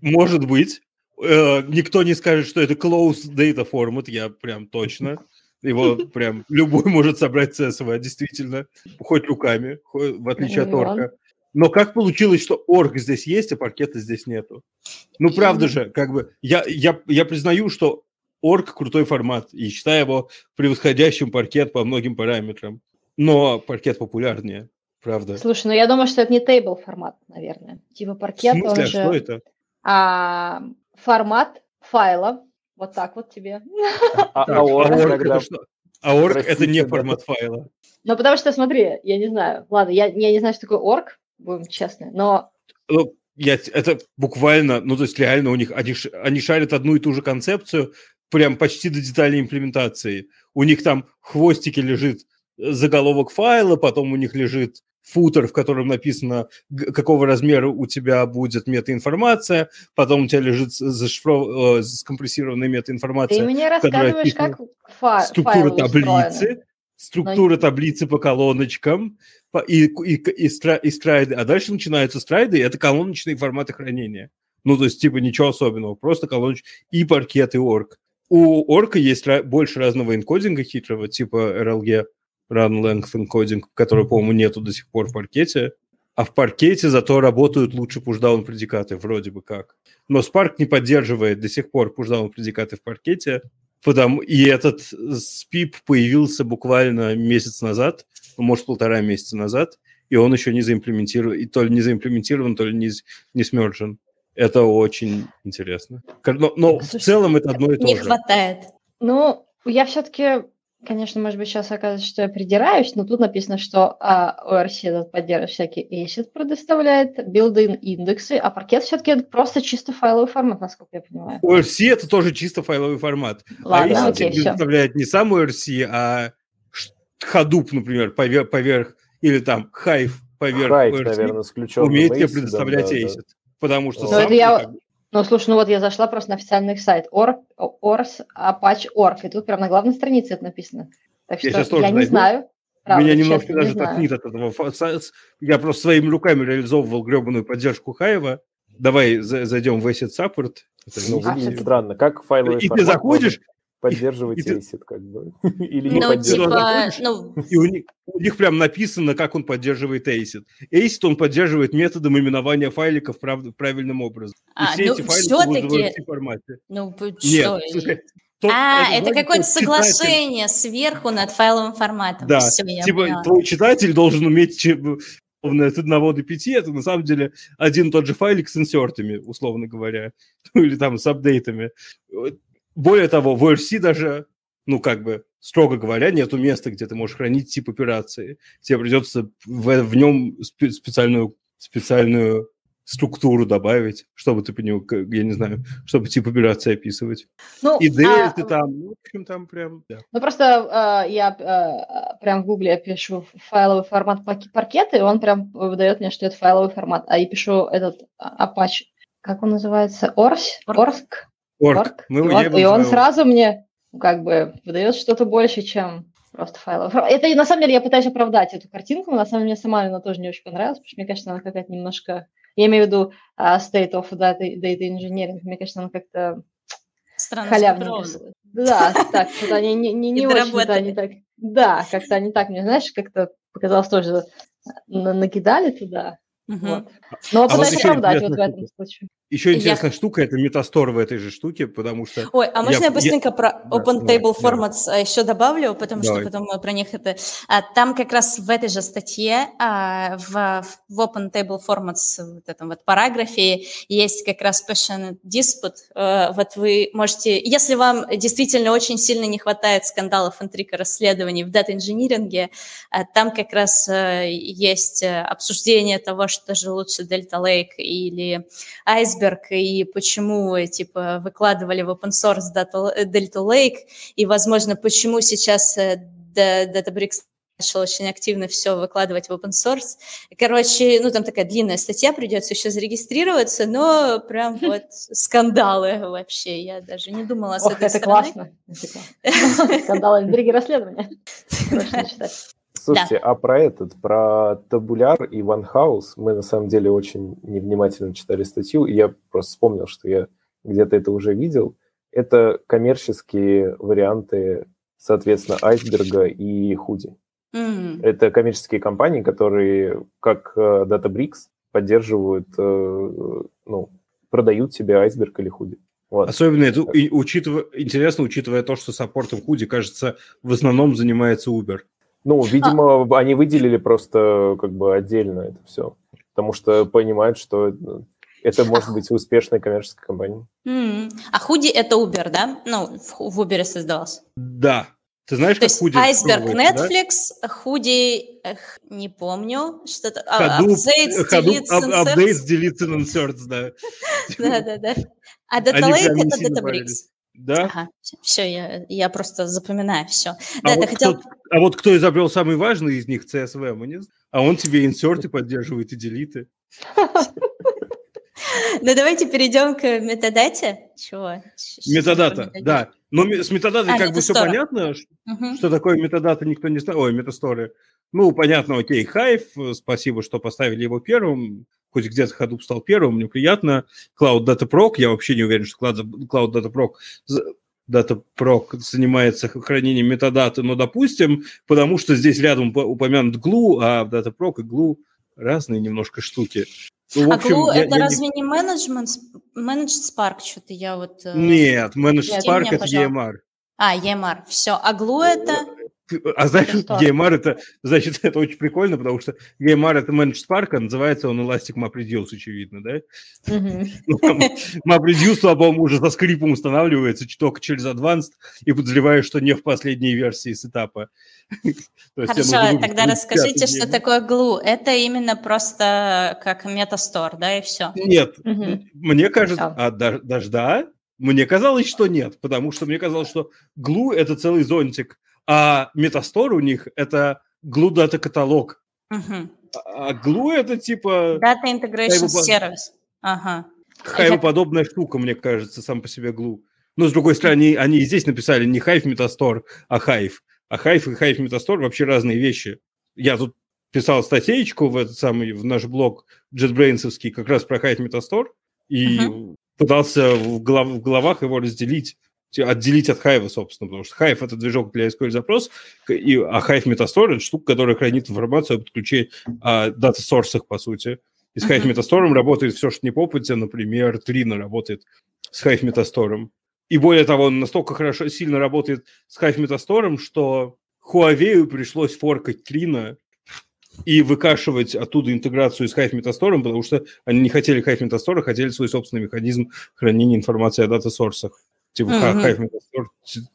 Может быть. Э, никто не скажет, что это closed data format, я прям точно. Его <laughs> прям любой может собрать CSV, действительно, хоть руками, хоть, в отличие от орка. Но как получилось, что орг здесь есть, а паркета здесь нету? Ну, правда же, как бы, я, я, я признаю, что орг крутой формат, и считаю его превосходящим паркет по многим параметрам. Но паркет популярнее, правда. Слушай, ну я думаю, что это не тейбл формат, наверное. Типа паркет, В смысле, он а же... что это? А, формат файла, вот так вот тебе. А, а орг, это? А орг это не формат файла. Ну, потому что, смотри, я не знаю, ладно, я, я не знаю, что такое орг, будем честны, но... Ну, я, это буквально, ну, то есть реально у них, они, они шарят одну и ту же концепцию, прям почти до деталей имплементации. У них там хвостики лежит заголовок файла, потом у них лежит футер, в котором написано, какого размера у тебя будет метаинформация, потом у тебя лежит зашифров... Э, скомпрессированная метаинформация. Ты мне рассказываешь, как фа- структура таблицы, устроены. структура Но... таблицы по колоночкам и, и, и, и страйды, а дальше начинаются страйды, и это колоночные форматы хранения. Ну, то есть, типа, ничего особенного, просто колоночки и паркет, и орг. У орка есть больше разного энкодинга хитрого, типа RLG, Run Length Encoding, который, по-моему, нету до сих пор в паркете. А в паркете зато работают лучше пушдаун предикаты, вроде бы как. Но Spark не поддерживает до сих пор пушдаун предикаты в паркете, потому и этот спип появился буквально месяц назад, ну, может, полтора месяца назад, и он еще не заимплементирован, и то ли не заимплементирован, то ли не, не смержен. Это очень интересно. Но, но в целом это одно и то не же. Не хватает. Ну, я все-таки Конечно, может быть, сейчас оказывается, что я придираюсь, но тут написано, что а, ORC этот поддерживает всякие ACID предоставляет, билды индексы, а паркет все-таки просто чисто файловый формат, насколько я понимаю. ORC это тоже чисто файловый формат. Ладно, а окей, предоставляет все. не сам ORC, а Hadoop, например, поверх, поверх или там Hive поверх Hive, ORC, наверное, умеет тебе предоставлять да, ACID. Да. Потому что но сам это я... Как ну, слушай, ну вот я зашла просто на официальный сайт Org, Ors Apache Org, и тут прямо на главной странице это написано. Так что я, я не знаю. Правда, Меня немножко даже токнит от этого. Я просто своими руками реализовывал гребаную поддержку Хаева. Давай зайдем в Asset Support. ну, выглядит а, странно. Как файловый И ты заходишь, поддерживать ACID, как бы. <laughs> Или не ну, поддерживать. Типа, ну... И у них, у них прям написано, как он поддерживает ACID. ACID он поддерживает методом именования файликов прав, правильным образом. А, и все ну, эти файлики будут в формате. Ну, что? Нет, то, а, это, это какое-то соглашение читатель... сверху над файловым форматом. Да, Все, типа поняла. твой читатель должен уметь от 1 до 5, это на самом деле один и тот же файлик с инсертами, условно говоря, <laughs> или там с апдейтами. Более того, в ORC даже, ну, как бы, строго говоря, нету места, где ты можешь хранить тип операции. Тебе придется в, в нем специальную, специальную структуру добавить, чтобы ты понял, я не знаю, чтобы тип операции описывать. Ну, и а... там, ну, в общем, там прям, да. Ну, просто э, я э, прям в гугле пишу файловый формат паркета, и он прям выдает мне, что это файловый формат. А я пишу этот Apache, как он называется, Орс? Орск? Орг. Мы, и, вот, и он сразу мне как бы выдает что-то больше, чем Просто файлов. Это на самом деле я пытаюсь оправдать эту картинку, на самом деле сама она тоже не очень понравилась, потому что мне кажется, она какая-то немножко, я имею в виду uh, state of data, data engineering, мне кажется, она как-то Странно халявно. Да, так, что-то не, не, не, не очень, да, не так. Да, как-то не так, мне, знаешь, как-то показалось тоже, накидали туда. Угу. Вот. Но а пытаюсь вот оправдать вот в этом случае. Еще интересная я... штука – это метастор в этой же штуке, потому что… Ой, а можно я, я быстренько я... про Open да, Table да, Formats да. еще добавлю, потому Давай. что потом мы про них это… А, там как раз в этой же статье а, в, в Open Table Formats, в этом вот параграфе, есть как раз passionate dispute. А, вот вы можете… Если вам действительно очень сильно не хватает скандалов, интриг и расследований в дата-инжиниринге, а, там как раз а, есть обсуждение того, что же лучше Delta Lake или Ice айсберг и почему, типа, выкладывали в open source Delta Lake, и, возможно, почему сейчас э, Databricks начал очень активно все выкладывать в open source. Короче, ну, там такая длинная статья, придется еще зарегистрироваться, но прям <laughs> вот скандалы вообще. Я даже не думала с Ох, этой это стороны. классно. <laughs> Скандалы, интриги, расследования. <laughs> Слушайте, да. а про этот, про табуляр и ванхаус мы на самом деле очень невнимательно читали статью, и я просто вспомнил, что я где-то это уже видел. Это коммерческие варианты, соответственно, айсберга и худи. Mm-hmm. Это коммерческие компании, которые, как э, Databricks, поддерживают, э, ну, продают тебе айсберг или худи. Вот. Особенно это учитывая, интересно, учитывая то, что саппортом худи, кажется, в основном занимается Uber. Ну, видимо, а... они выделили просто как бы отдельно это все, потому что понимают, что это может быть успешной коммерческой компанией. Mm-hmm. А худи это Uber, да? Ну, в Uber создавался. Да. Ты знаешь, То как худи? Айсберг Netflix, да? худи, эх, не помню, что-то... Hadoop, Updates, Deletes and Inserts, да. <laughs> Да-да-да. А Data Lake это Databricks. Да? Ага, все, я, я просто запоминаю все. А, да, вот хотел... кто, а вот кто изобрел самый важный из них, CSV, мы не. А он тебе инсерты поддерживает и делиты. Ну, давайте перейдем к метадате. Чего? Метадата, да. Но с метадатой а, как бы все понятно. Угу. Что такое метадата, никто не знает. Ой, метасторы. Ну, понятно, окей, Hive, спасибо, что поставили его первым хоть где-то Hadoop стал первым, мне приятно. Cloud Data Proc, я вообще не уверен, что Cloud Data Proc DataProc занимается хранением метадаты, но допустим, потому что здесь рядом упомянут Glue, а в DataProc и Glue разные немножко штуки. Ну, а общем, Glue я, это я разве не менеджмент, Managed Spark? Что-то я вот... Э, Нет, Managed Spark – это EMR. А, EMR, все. А Glue это... <laughs> А знаешь, GMR это, значит, <laughs> это очень прикольно, потому что GMR это Managed Spark, а называется он Elastic MapReduce, очевидно, да? <laughs> Ну, MapReduce, слава уже со скрипом устанавливается только через Advanced и подозреваю, что не в последней версии сетапа. Хорошо, тогда расскажите, что такое Glue. Это именно просто как метастор, да, и все? Нет, мне кажется, а даже да, мне казалось, что нет, потому что мне казалось, что Glue это целый зонтик а Метастор у них это Glue Data каталог. Угу. А Glue это типа... Data Integration Service. Ага. Хайвоподобная Я... штука, мне кажется, сам по себе Glue. Но, с другой стороны, они, они здесь написали не Hive Metastore, а Hive. А Hive и Hive Metastore вообще разные вещи. Я тут писал статейку в этот самый, в наш блог JetBrainsовский как раз про Hive Metastore и uh-huh. пытался в, голов, в головах его разделить отделить от Hive, собственно, потому что Hive – это движок для SQL запрос, и, а Hive Metastore – это штука, которая хранит информацию об подключении о дата-сорсах, по сути. И с Hive Metastore работает все, что не по опыте, например, Trino работает с Hive Metastore. И более того, он настолько хорошо, сильно работает с Hive Metastore, что Huawei пришлось форкать Trino и выкашивать оттуда интеграцию с Hive Metastore, потому что они не хотели Hive Metastore, а хотели свой собственный механизм хранения информации о дата-сорсах. Типа mm-hmm. Hive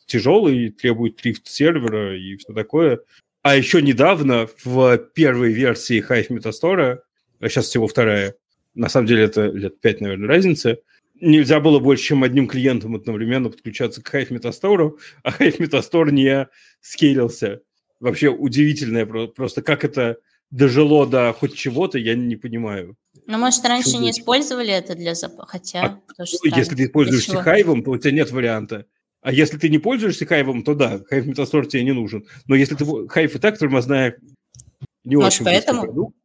тяжелый, требует трифт сервера и все такое. А еще недавно в первой версии Hive Metastore, а сейчас всего вторая, на самом деле это лет пять, наверное, разница, нельзя было больше, чем одним клиентом одновременно подключаться к Hive Metastore, а Hive Metastore не скейлился. Вообще удивительное просто, как это дожило до хоть чего-то, я не понимаю. Ну, может, раньше Чудо. не использовали это для запаха, хотя... А, если ты пользуешься хайвом, то у тебя нет варианта. А если ты не пользуешься хайвом, то да, хайв метастор тебе не нужен. Но если ты хайв и так тормозная, не Может, очень поэтому? продукт,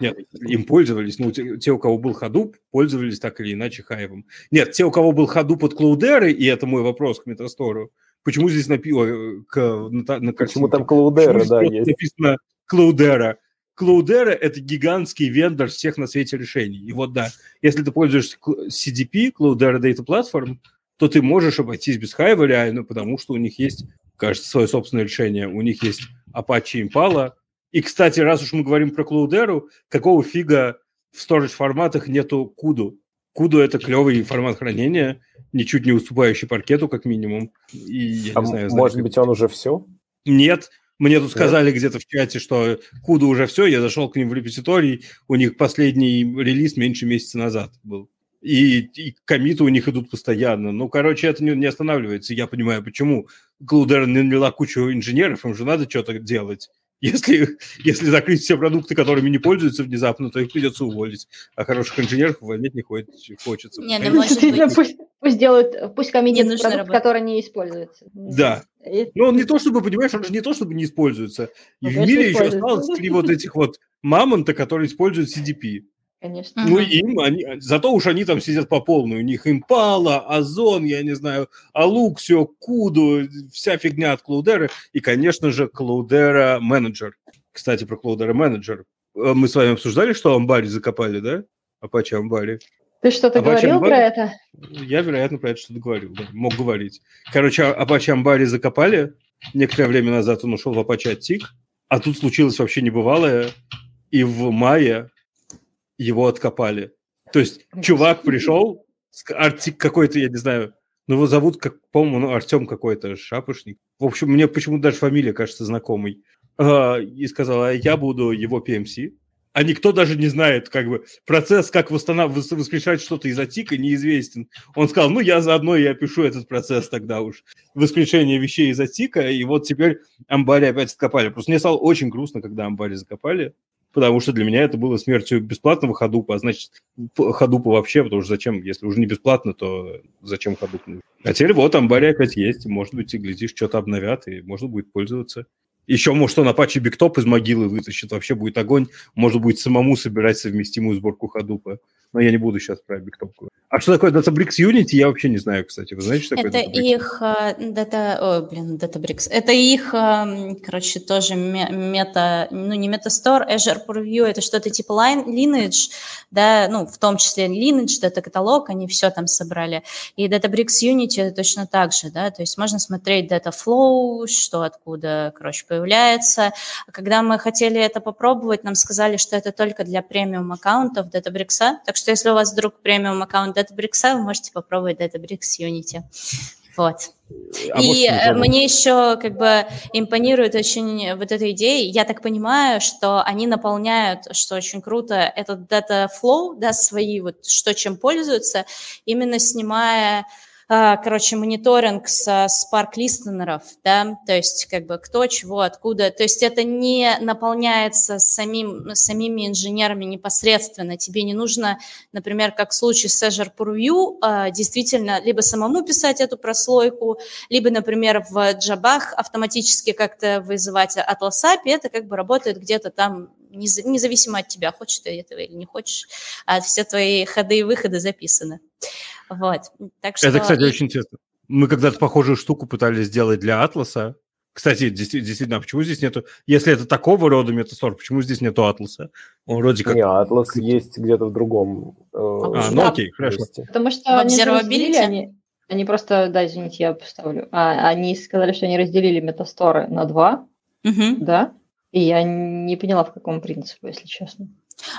нет, им пользовались. Ну, те, те, у кого был Hadoop, пользовались так или иначе хайвом. Нет, те, у кого был Hadoop от Cloudera, и это мой вопрос к метастору, почему здесь напи- к, на, на Почему там картинке? Cloudera, да, есть. написано Cloudera? Cloudera – это гигантский вендор всех на свете решений. И вот да, если ты пользуешься CDP, Cloudera Data Platform, то ты можешь обойтись без Hive реально, потому что у них есть, кажется, свое собственное решение. У них есть Apache Impala. И, кстати, раз уж мы говорим про Cloudera, какого фига в storage форматах нету Kudu? Kudu – это клевый формат хранения, ничуть не уступающий паркету, как минимум. И, я А не знаю, может знаете, быть, он уже все? нет, мне тут сказали где-то в чате, что Куда уже все, я зашел к ним в репозиторий, у них последний релиз меньше месяца назад был. И, и комиты у них идут постоянно. Ну, короче, это не, не останавливается. Я понимаю, почему Cloudera наняла кучу инженеров, им же надо что-то делать. Если, если закрыть все продукты, которыми не пользуются внезапно, то их придется уволить. А хороших инженеров увольнять не хочет- хочется. Не, ну, может Действительно, быть. пусть, пусть делают, пусть нужно продукт, работать. который не используется. Да. И- Ну, он не то чтобы, понимаешь, он же не то чтобы не используется. И Ну, в мире еще осталось три вот этих вот мамонта, которые используют CDP. Конечно. Ну, им, они, зато уж они там сидят по полной. У них импала, озон, я не знаю, алуксио, куду, вся фигня от Cloudera. И, конечно же, Cloudera менеджер. Кстати, про Cloudera менеджер. Э, Мы с вами обсуждали, что Амбари закопали, да? Апачи Амбари. Ты что-то А почему говорил вам? про это? Я, вероятно, про это что-то говорил, да, мог говорить. Короче, Апачи Амбари закопали. Некоторое время назад он ушел в Апачи Аттик. А тут случилось вообще небывалое. И в мае его откопали. То есть чувак пришел, Артик какой-то, я не знаю, ну его зовут, как, по-моему, ну, Артем какой-то, Шапошник. В общем, мне почему-то даже фамилия кажется знакомой. А, И сказал, а я буду его PMC. А никто даже не знает, как бы, процесс, как восстанавливать, воскрешать что-то из Атика, неизвестен. Он сказал, ну, я заодно и опишу этот процесс тогда уж. Воскрешение вещей из Атика, и вот теперь Амбари опять откопали. Просто мне стало очень грустно, когда Амбари закопали, потому что для меня это было смертью бесплатного ходупа, а значит, ходупа вообще, потому что зачем, если уже не бесплатно, то зачем ходуп? А теперь вот Амбари опять есть, может быть, и глядишь, что-то обновят, и можно будет пользоваться. Еще, может, он Apache Биктоп из могилы вытащит, вообще будет огонь. Можно будет самому собирать совместимую сборку ходупа. Но я не буду сейчас про Биктоп говорить. А что такое Databricks Unity, я вообще не знаю, кстати. Вы знаете, что такое Это Databricks? их э, дата, ой, блин, Databricks. Это их, эм, короче, тоже ме- мета, ну не метастор, Azure Purview, это что-то типа line, lineage, да, ну в том числе lineage, это каталог, они все там собрали. И Databricks Unity это точно так же, да, то есть можно смотреть data flow, что откуда, короче, появляется. Когда мы хотели это попробовать, нам сказали, что это только для премиум аккаунтов Databricks, так что если у вас вдруг премиум аккаунт Databricks, вы можете попробовать Databricks Unity. Вот. А и э, мне еще как бы импонирует очень вот эта идея. Я так понимаю, что они наполняют, что очень круто, этот data flow, да, свои вот, что чем пользуются, именно снимая короче, мониторинг с Spark листенеров, да, то есть как бы кто, чего, откуда, то есть это не наполняется самим, самими инженерами непосредственно, тебе не нужно, например, как в случае с Azure Purview, а, действительно либо самому писать эту прослойку, либо, например, в джабах автоматически как-то вызывать Atlas API, это как бы работает где-то там нез- независимо от тебя, хочешь ты этого или не хочешь, а все твои ходы и выходы записаны. Вот. Так что... Это, кстати, очень интересно. Мы когда-то похожую штуку пытались сделать для Атласа. Кстати, действи- действительно, а почему здесь нету... Если это такого рода метастор, почему здесь нету Атласа? Он вроде как... Не, Атлас есть где-то в другом э, А, ну окей, хорошо. Потому что В они разделили, они, они просто, да, извините, я поставлю. А, они сказали, что они разделили метасторы на два, Мгм. да? И я не поняла, в каком принципе, если честно.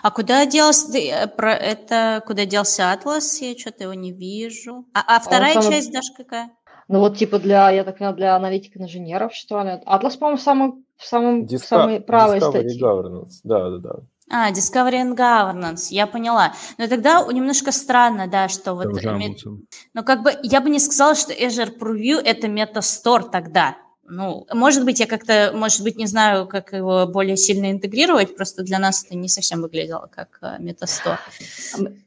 А куда делся э, про это куда делся Атлас? Я что-то его не вижу. А, а вторая самый- часть, Даш, какая? Ну вот типа для, я так поняла, для аналитиков инженеров, что ли. Атлас, по-моему, в самом, в самом, в Диска- самой правой Discovery статье. Governance, да, да, да. А, Discovery and Governance, я поняла. Но тогда немножко странно, да, что вот... Там же ме- Амундсен. Ну, как бы, я бы не сказала, что Azure Purview – это метастор тогда. Ну, может быть, я как-то, может быть, не знаю, как его более сильно интегрировать, просто для нас это не совсем выглядело как э, метастор.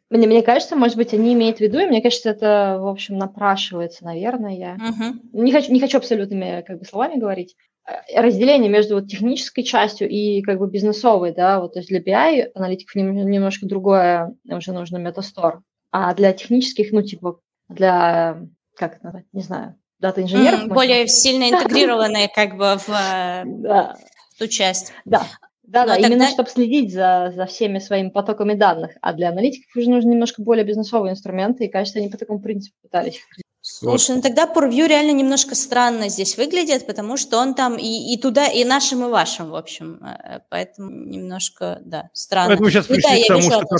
Мне, мне кажется, может быть, они имеют в виду, и мне кажется, это, в общем, напрашивается, наверное. Угу. Не, хочу, не хочу абсолютными как бы, словами говорить. Э, разделение между вот, технической частью и как бы бизнесовой, да, вот, то есть для BI аналитиков немножко другое уже нужно метастор, а для технических, ну, типа, для, как это назвать, не знаю, дата-инженеров. Mm, более <laughs> сильно интегрированные как бы в да. ту часть. Да. Да, да, тогда... именно чтобы следить за, за всеми своими потоками данных. А для аналитиков уже нужны немножко более бизнесовые инструменты, и, кажется, они по такому принципу пытались Слушай, ну тогда ProView реально немножко странно здесь выглядит, потому что он там и, и туда, и нашим, и вашим, в общем. Э, поэтому немножко, да, странно. Поэтому сейчас пришли да, к тому, что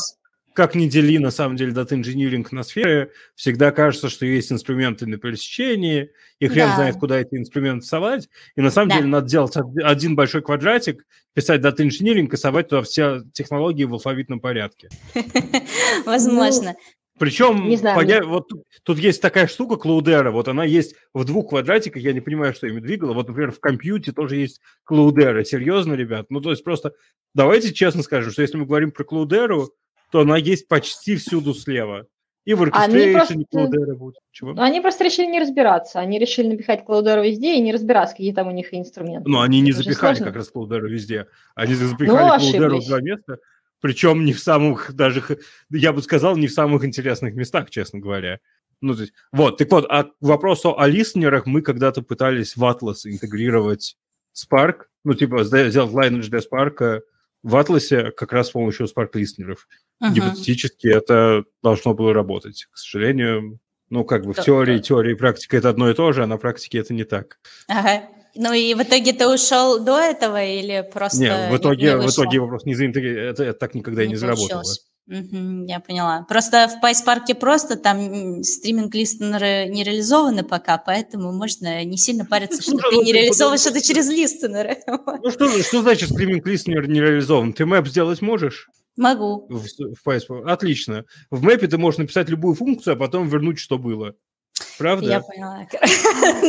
как не дели, на самом деле, дата-инжиниринг на сферы, всегда кажется, что есть инструменты на пересечении, и хрен да. знает, куда эти инструменты совать. И на самом да. деле надо делать один большой квадратик, писать дата-инжиниринг и совать туда все технологии в алфавитном порядке. <laughs> Возможно. Причем, не знаю, поня... вот тут, тут есть такая штука Клаудера, вот она есть в двух квадратиках, я не понимаю, что ими двигало. Вот, например, в компьюте тоже есть Клаудера. Серьезно, ребят? Ну, то есть просто давайте честно скажем, что если мы говорим про Клаудеру, то она есть почти всюду слева. И в оркестрейшене Cloudera будет. Чего? Ну, они просто решили не разбираться. Они решили напихать Cloudera везде и не разбираться, какие там у них инструменты. Но они не запихали как раз Cloudera везде. Они запихали ну, Cloudera в два места. Причем не в самых даже, я бы сказал, не в самых интересных местах, честно говоря. Ну, то есть, вот, так вот, а к вопросу о листнерах мы когда-то пытались в Atlas интегрировать Spark, ну, типа, сделать Lineage для Spark в Атласе как раз с помощью Spark листнеров. Uh-huh. Гипотетически это должно было работать. К сожалению, ну, как бы в теории, теории и практика это одно и то же, а на практике это не так. Ага. Ну и в итоге ты ушел до этого или просто Нет, в итоге, не в итоге вопрос не заинтегрирован, это, это так никогда не, не заработало. Угу, я поняла. Просто в PySpark просто там стриминг-листенеры не реализованы пока, поэтому можно не сильно париться, что ты не реализовываешь это через листенеры. Ну что, что значит стриминг-листенер не реализован? Ты мэп сделать можешь? Могу. В, в. Отлично. В мэпе ты можешь написать любую функцию, а потом вернуть, что было. Правда? Я поняла.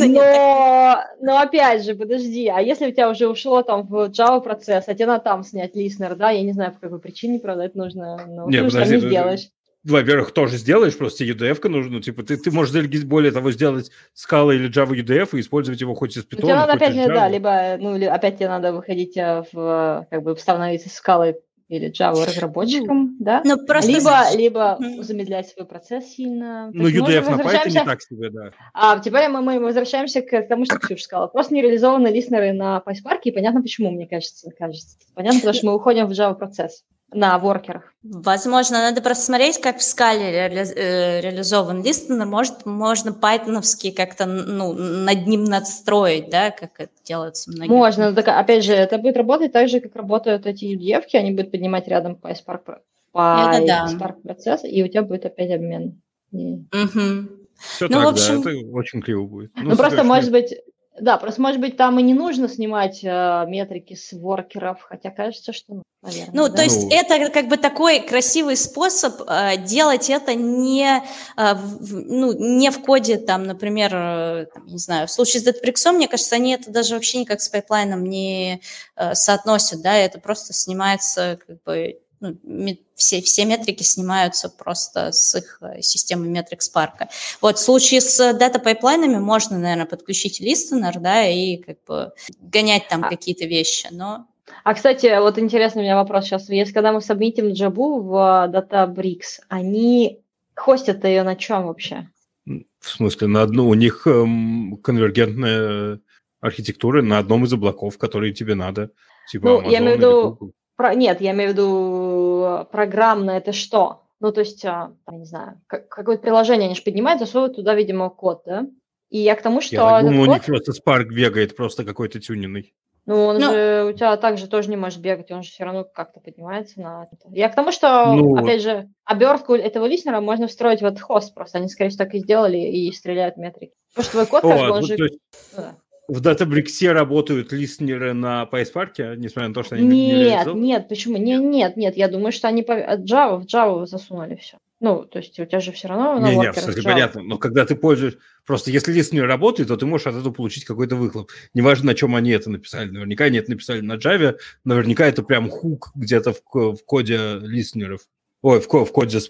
<laughs> Но, но опять же, подожди, а если у тебя уже ушло там в Java процесс, а тебе надо там снять листнер, да, я не знаю, по какой причине, правда, это нужно, но Нет, ты подожди, не сделаешь. Во-первых, тоже сделаешь, просто UDF-ка нужно, ну, типа, ты, ты можешь, более того, сделать скалы или Java UDF и использовать его хоть из Python, Тебе надо опять, да, либо, ну, опять тебе надо выходить э, в, как бы, становиться скалой или Java разработчиком, да? Но ну, просто... Либо, либо замедлять свой процесс сильно. Ну, UDF на Python не так себе, да. А теперь мы, мы возвращаемся к тому, что Ксюша сказала. Просто не реализованы листнеры на PySpark, и понятно почему, мне кажется. кажется. Понятно, потому что мы уходим в Java процесс на воркерах. Возможно, надо просто смотреть, как в скале реали э, реализован листенер. Может, можно пайтоновский как-то ну, над ним надстроить, да, как это делается многие. Можно. Так, опять же, это будет работать так же, как работают эти UDF, они будут поднимать рядом PySpark, PySpark да. процесс, и у тебя будет опять обмен. Угу. Все ну, так, в общем... да, это очень криво будет. Ну, ну просто, может быть, да, просто, может быть, там и не нужно снимать э, метрики с воркеров, хотя кажется, что, ну, наверное. Ну, да? то есть ну... это как бы такой красивый способ э, делать это не, э, в, ну, не в коде, там, например, э, там, не знаю, в случае с Databricks, мне кажется, они это даже вообще никак с pipeline ом не э, соотносят, да, это просто снимается как бы ну, все, все метрики снимаются просто с их э, системы метрик Spark. Вот в случае с data pipeline ами можно, наверное, подключить listener, да, и как бы гонять там а... какие-то вещи, но... А, кстати, вот интересный у меня вопрос сейчас. Если когда мы сабмитим джабу в Databricks, они хостят ее на чем вообще? В смысле, на одну, у них эм, конвергентная архитектура на одном из облаков, которые тебе надо. Типа ну, Amazon я имею в виду, про, нет, я имею в виду программно это что? Ну, то есть, там, не знаю, как, какое-то приложение они же поднимают, засовывают туда, видимо, код, да? И я к тому, что... Я думаю, код... у них просто Spark бегает, просто какой-то тюненный. Ну, он ну, же у тебя также тоже не может бегать, он же все равно как-то поднимается на это. Я к тому, что, ну, опять же, обертку этого листнера можно встроить в этот хост просто. Они, скорее всего, так и сделали и стреляют метрики. Потому что твой код, как бы, он же... Есть... Ну, да в Databricks работают листнеры на PySpark, несмотря на то, что они нет, не Нет, нет, почему? Не, нет, нет, я думаю, что они Java, в Java засунули все. Ну, то есть у тебя же все равно Не, не, worker кстати, job. понятно. Но когда ты пользуешь... Просто если лист не работает, то ты можешь от этого получить какой-то выхлоп. Неважно, на чем они это написали. Наверняка они это написали на Java. Наверняка это прям хук где-то в, в коде листнеров. Ой, в, в коде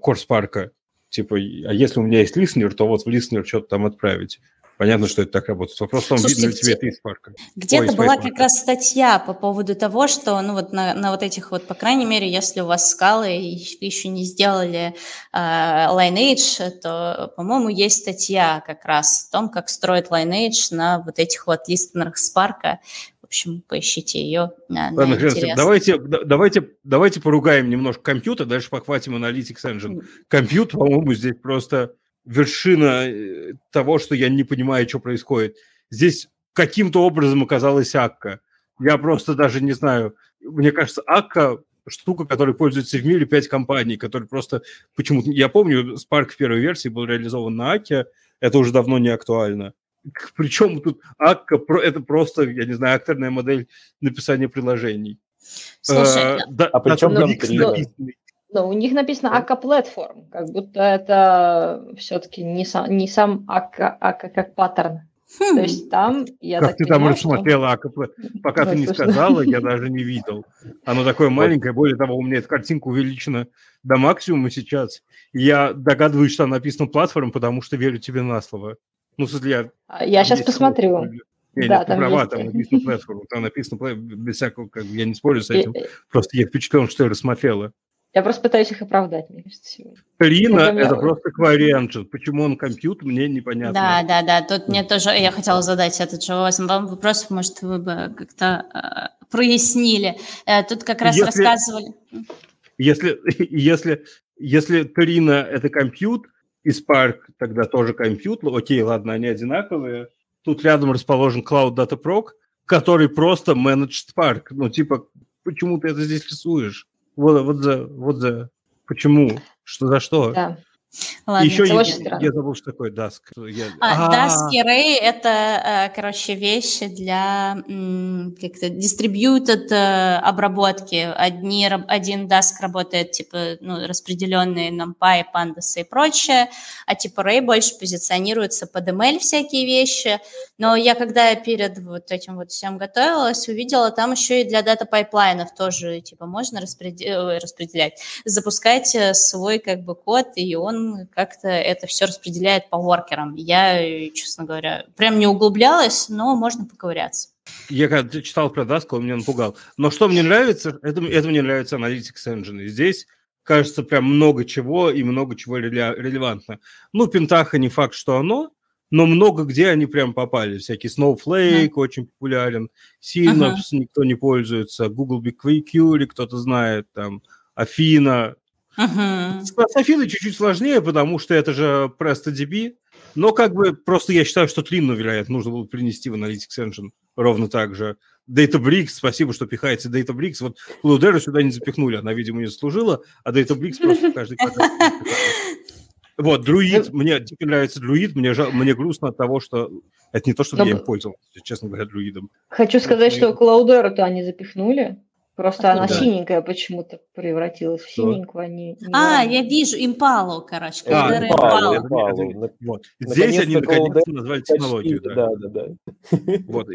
Корспарка. Типа, а если у меня есть листнер, то вот в листнер что-то там отправить. Понятно, что это так работает. Вопрос в том, Слушайте, видно ли тебе это из парка. Где-то Ой, была как раз статья по поводу того, что, ну вот на, на вот этих вот, по крайней мере, если у вас скалы и вы еще не сделали э, Lineage, то, по-моему, есть статья как раз о том, как строить Lineage на вот этих вот листенерах Spark. В общем, поищите ее на, на Ладно, с давайте, да- давайте, давайте поругаем немножко компьютер, дальше похватим Analytics Engine. Компьютер, по-моему, здесь просто вершина э, того, что я не понимаю, что происходит. Здесь каким-то образом оказалась Акка. Я просто даже не знаю. Мне кажется, Акка штука, которой пользуется в мире пять компаний, которые просто почему-то... Я помню, Spark в первой версии был реализован на Аке, это уже давно не актуально. Причем тут Акка, про- это просто, я не знаю, акторная модель написания приложений. Слушай, Э, да- А при чем там Ну, у них написано АК платформ, как будто это все-таки не сам, не сам АК, АК как паттерн. хм, То есть там, я Как так ты там понимаю, что- рассмотрела АКП? Пока ты не слушай. сказала, я <laughs> даже не видел. Оно такое маленькое. Более того, у меня эта картинка увеличена до максимума сейчас. Я догадываюсь, что там написано платформ, потому что верю тебе на слово. Ну, в смысле, я... А, Я там сейчас посмотрю. Не, Да, нет, там права, есть. там написано платформ. Там написано без всякого, как я не спорю с И- этим. Просто я впечатлен, что я рассмотрела. Я просто пытаюсь их оправдать, мне кажется, сегодня. Рина Это просто engine. Почему он компьютер, мне непонятно. Да, да, да. Тут мне тоже, я хотела задать этот же вам вам вопрос, может, вы бы как-то э, прояснили. Э, тут как раз Если- рассказывали. Если, если, если Трина это компьют, и Spark тогда тоже компьют, ну, окей, ладно, они одинаковые. Тут рядом расположен Cloud Data Proc, который просто managed Spark. Ну, типа, почему ты это здесь рисуешь? Вот, вот за, вот за, почему? Что за что? Да. Ладно, Еще это я, очень странно. я забыл, что такое Dask. Я- А, Dask и Ray — это, э, короче, вещи для как-то distributed э, обработки. Одни, один Dask работает, типа, ну, распределенные NumPy, Pandas и прочее, а типа Ray больше позиционируется под ML всякие вещи. Но я, когда перед вот этим вот всем готовилась, увидела там еще и для data pipeline ов тоже, типа, можно распреде- распределять, запускать э, свой, как бы, код, и он как-то это все распределяет по воркерам. Я, э, честно говоря, прям не углублялась, но можно поковыряться. Я когда читал про Dask, он меня напугал. Но что мне нравится, это, это мне нравится Analytics Engine. И здесь, кажется, прям много чего и много чего реля- релевантно. Ну, Пентаха не факт, что оно, но много где они прям попали. Всякий Snowflake очень популярен, Synapse никто не пользуется, Google BigQuery кто-то знает, там, Афина. Мгм. С с Афиной чуть-чуть сложнее, потому что это же PrestoDB, но как бы просто я считаю, что Тлинну, вероятно, нужно было принести в Analytics Engine ровно так же. Databricks, спасибо, что пихаете Databricks. Вот Cloudera сюда не запихнули, она, видимо, не заслужила, а Databricks просто <laughs> каждый. Вот, Druid, мне дико нравится Druid, мне, жал- мне грустно от того, что это не то, что Но я б- им пользовался, честно говоря, друидом. Хочу сказать, что Клаудеру-то они запихнули. Просто она Да. синенькая почему-то превратилась в синенькую. Они не А, я вижу, импалу, короче. А, Impala. это- Вот. Здесь они наконец-то назвали Почти, технологию. да. да, да, да. <laughs> Вот.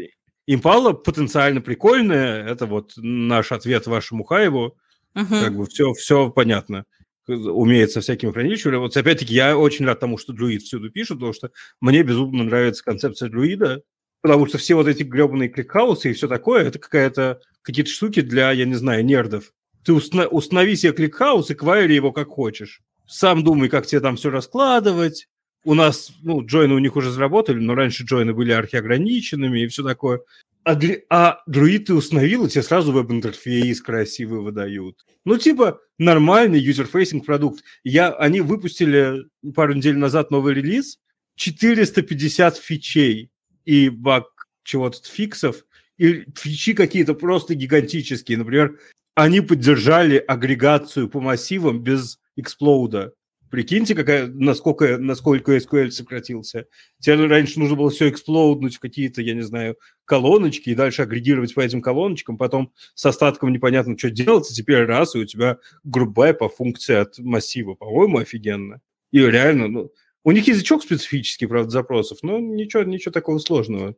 Импала потенциально прикольная. Это вот наш ответ вашему Хаеву. Мгм. Как бы все, все понятно. Умеет со всякими хранилищами. Вот опять-таки я очень рад тому, что Druid всюду пишет, потому что мне безумно нравится концепция Друида, потому что все вот эти гребаные ClickHouse ы и все такое, это какая-то какие-то штуки для, я не знаю, nerd ов. Ты уста- установи себе ClickHouse и query его как хочешь. Сам думай, как тебе там все раскладывать. У нас, ну, join ы у них уже заработали, но раньше join ы были архиограниченными и все такое. А, дли- а Druid ты установил, и тебе сразу веб-интерфейс красивый выдают. Ну, типа, нормальный user-facing продукт. Я, они выпустили пару недель назад новый релиз, 450 фичей и баг чего-то фиксов, и фичи какие-то просто гигантические. Например, они поддержали агрегацию по массивам без эксплоуда. Прикиньте, какая, насколько, насколько SQL сократился. Тебе раньше нужно было все эксплоуднуть в какие-то, я не знаю, колоночки и дальше агрегировать по этим колоночкам, потом с остатком непонятно, что делать, и теперь раз, и у тебя грубая по функции от массива. По-моему, офигенно. И реально, ну, у них язычок специфический, правда, запросов, но ничего, ничего такого сложного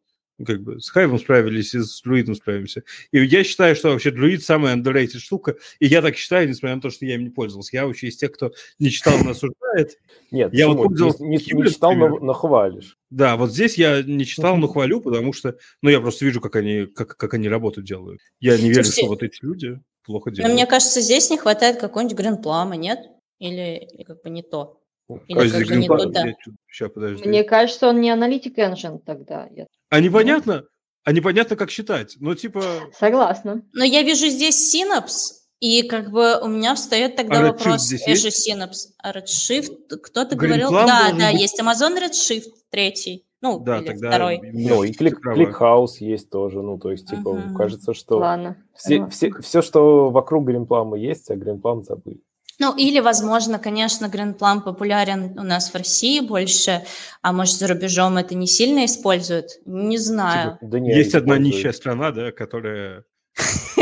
как бы с Хайвом справились и с Друидом справимся. И я считаю, что вообще Друид самая underrated штука, и я так считаю, несмотря на то, что я им не пользовался. Я вообще из тех, кто не читал, но осуждает. <laughs> Нет, я вот пользовался не, не, не читал, но, но хвалишь. Да, вот здесь я не читал, но хвалю, потому что, ну, я просто вижу, как они, как, как они работу делают. Я не верю, что вот эти люди плохо делают. Но мне кажется, здесь не хватает какой-нибудь гринплама, нет? Или как бы не то? Бы не туда? Сейчас, подожди. Мне кажется, он не аналитик engine тогда. А непонятно, а непонятно, как считать. Ну, типа... Согласна. Но я вижу здесь синапс, и как бы у меня встает тогда а вопрос, Azure Synapse, а Redshift, кто-то говорил, да, да, быть... есть Amazon Redshift третий, ну, да, или тогда второй. Ну, и клик, ClickHouse есть тоже, ну, то есть, типа, uh-huh. кажется, что Ладно. Все, все, все, что вокруг Гринплама есть, а Гринплам забыли. Ну, или, возможно, конечно, Грандплан популярен у нас в России больше, а может, за рубежом это не сильно используют? Не знаю. Типа, да не, Есть одна нищая страна, да, которая... <laughs>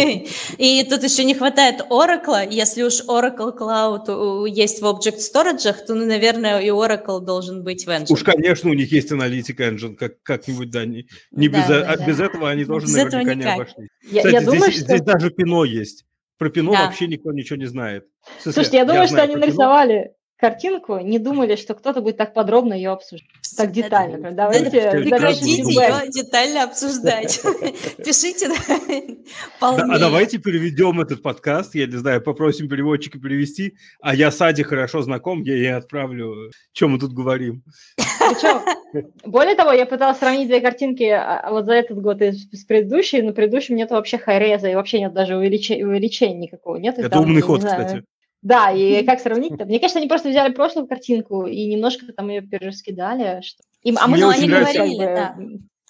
И тут еще не хватает Oracle. Если уж Oracle Cloud есть в Object Storage, то, ну, наверное, и Oracle должен быть в Engine. Уж, конечно, у них есть аналитика Engine, как, как-нибудь, да. Не, не да, без, да, а, да. без этого они тоже без наверняка не обошлись. Я, Кстати, я здесь, думаю, что... здесь даже Пино есть. Про Пино да. вообще никто ничего не знает. Смысле, Слушайте, я думаю, я что они нарисовали картинку, не думали, что кто-то будет так подробно ее обсуждать, так детально. Да, Давайте прекратите ее детально обсуждать. <laughs> Пишите. <laughs> А давайте переведем этот подкаст, я не знаю, попросим переводчика перевести, а я с Ади хорошо знаком, я ей отправлю, чем мы тут говорим. Причем, более того, я пыталась сравнить две картинки а, а вот за этот год и с предыдущей, но предыдущем нет вообще хайреза, и вообще нет даже увеличения, увеличения никакого. Нет, Это умный ход, кстати. Да, и как сравнить-то? Мне кажется, они просто взяли прошлую картинку и немножко там ее перераскидали. Что... Им, а мы Мне очень нравится, говорили, да.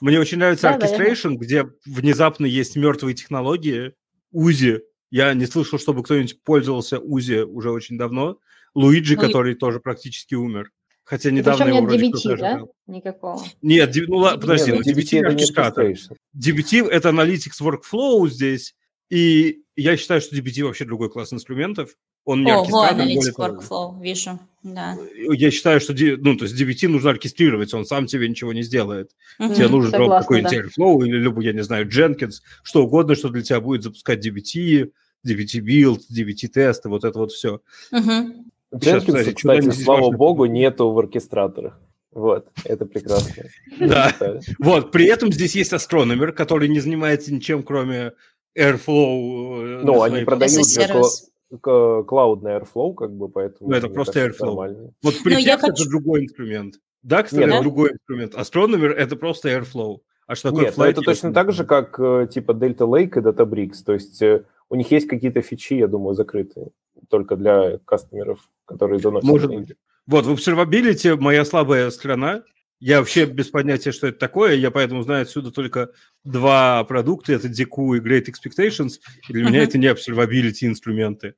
Мне очень нравится да, Orchestration, да, где внезапно есть мертвые технологии. УЗИ. Я не слышал, чтобы кто-нибудь пользовался УЗИ уже очень давно. Луиджи, ну, который и... тоже практически умер. Хотя недавно его вроде DBT, да? Никакого. Нет, ну ладно, подожди, Нет, ну, DBT, DBT это оркестратор. DBT это Analytics Workflow здесь, и я считаю, что DBT вообще другой класс инструментов. Он не О, оркестратор. Analytics Workflow, вижу, да. Я считаю, что ну, то есть DBT нужно оркестрировать, он сам тебе ничего не сделает. Угу, тебе нужен какой-нибудь да. Airflow или, любой, я не знаю, Jenkins, что угодно, что для тебя будет запускать DBT, DBT build, DBT тесты, вот это вот все. Угу. Jenkins, кстати, слава богу, нету в оркестраторах. Вот, это прекрасно. Да, вот, при этом здесь есть астрономер, который не занимается ничем, кроме Airflow. Э, ну, они продают клаудный Airflow, как бы, поэтому... Ну, это просто Airflow. Нормально. Вот Prefect ну, это хочу... другой инструмент. Dexter это другой инструмент. Astronomer это просто Airflow. А что такое Нет, ну, это точно так же, как э, типа Delta Lake и Databricks. То есть э, у них есть какие-то фичи, я думаю, закрытые только для кастомеров, которые заносят Может деньги. Вот, в observability моя слабая страна. Я вообще без понятия, что это такое. Я поэтому знаю отсюда только два продукта. Это Deku и Great Expectations. И для меня это не observability инструменты.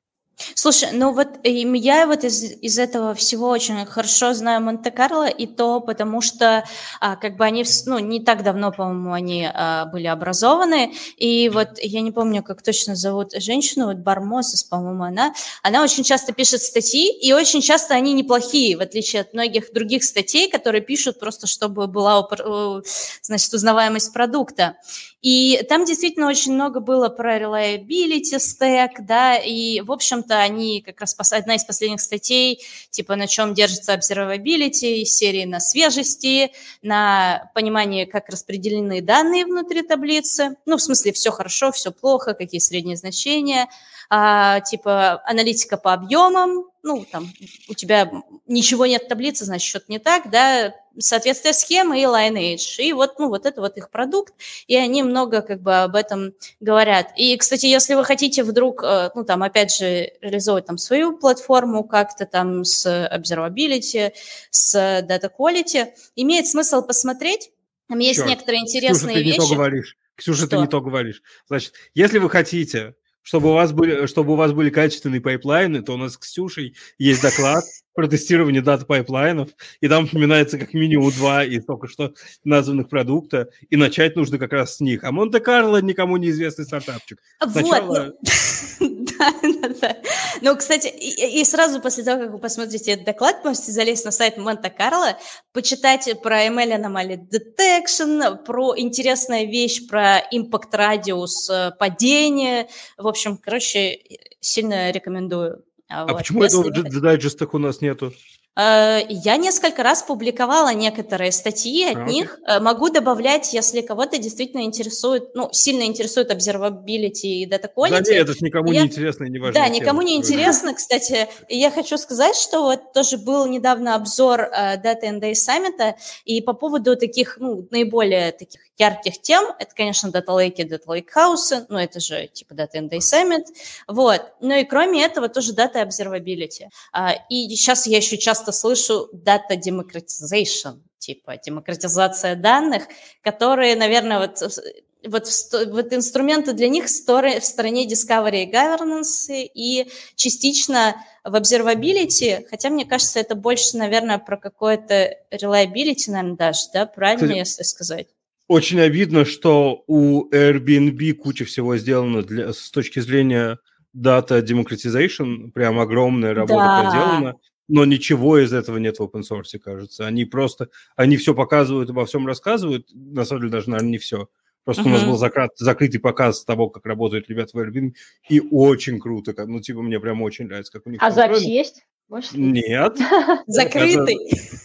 Слушай, ну вот я вот из, из этого всего очень хорошо знаю Монте-Карло, и то потому что а, как бы они, ну, не так давно, по-моему, они а, были образованы, и вот я не помню, как точно зовут женщину, вот Бармосис, по-моему, она, она очень часто пишет статьи, и очень часто они неплохие, в отличие от многих других статей, которые пишут просто, чтобы была, значит, узнаваемость продукта. И там действительно очень много было про reliability stack, да, и, в общем-то, они как раз одна из последних статей, типа на чем держится observability, серии на свежести, на понимании, как распределены данные внутри таблицы, ну, в смысле, все хорошо, все плохо, какие средние значения, а, типа аналитика по объемам, ну, там, у тебя ничего нет в таблице, значит, что-то не так, да, соответствие схемы и Lineage. И вот, ну, вот это вот их продукт, и они много как бы об этом говорят. И, кстати, если вы хотите вдруг, э, ну, там, опять же, реализовать там свою платформу как-то там с observability, с data quality, имеет смысл посмотреть. Там есть Черт, некоторые интересные Ксюша, ты вещи. Не то говоришь. Ксюша, Что? ты не то говоришь. Значит, если вы хотите чтобы у вас были, чтобы у вас были качественные pipeline ы, то у нас с Ксюшей есть доклад <laughs> про тестирование data pipeline ов, и там упоминается как минимум два из только что названных продукта, и начать нужно как раз с них. А Monte Carlo никому неизвестный стартапчик. Сначала... Вот, ну... <laughs> да, да, да. Ну, кстати, и, и сразу после того, как вы посмотрите этот доклад, можете залезть на сайт Monte Carlo, почитать про ML Anomaly Detection, про интересная вещь про impact радиус э, падения. В общем, короче, сильно рекомендую. А вот. почему этого в дайджестах у нас нету? Э, я несколько раз публиковала некоторые статьи от okay. них. Э, могу добавлять, если кого-то действительно интересует, ну, сильно интересует observability и data quality. Да нет, это никому я... не интересно и не важно. Да, никому не интересно, кстати. Я хочу сказать, что вот тоже был недавно обзор uh, Data and Day Summit, и по поводу таких, ну, наиболее таких ярких тем, это, конечно, Data Lake и Data Lake House, ну, это же типа Data and Day Summit, вот. Ну и кроме этого тоже Data Observability. Uh, и сейчас я еще часто часто слышу data democratization, типа демократизация данных, которые, наверное, вот вот, вот инструменты для них в стороне Discovery и Governance и частично в Observability, хотя мне кажется, это больше, наверное, про какое-то reliability, наверное, даже, да, правильно, Кстати, если сказать? Очень обидно, что у Airbnb куча всего сделано для, с точки зрения data democratization, прям огромная работа да. проделана но ничего из этого нет в open source, кажется. Они просто, они все показывают, обо всем рассказывают, на самом деле даже, наверное, не все. Просто uh-huh. у нас был закрыт, закрытый показ того, как работают ребята в Airbnb, и очень круто, как, ну, типа, мне прям очень нравится, как у них А запись есть? Может, Нет. <laughs> Закрытый.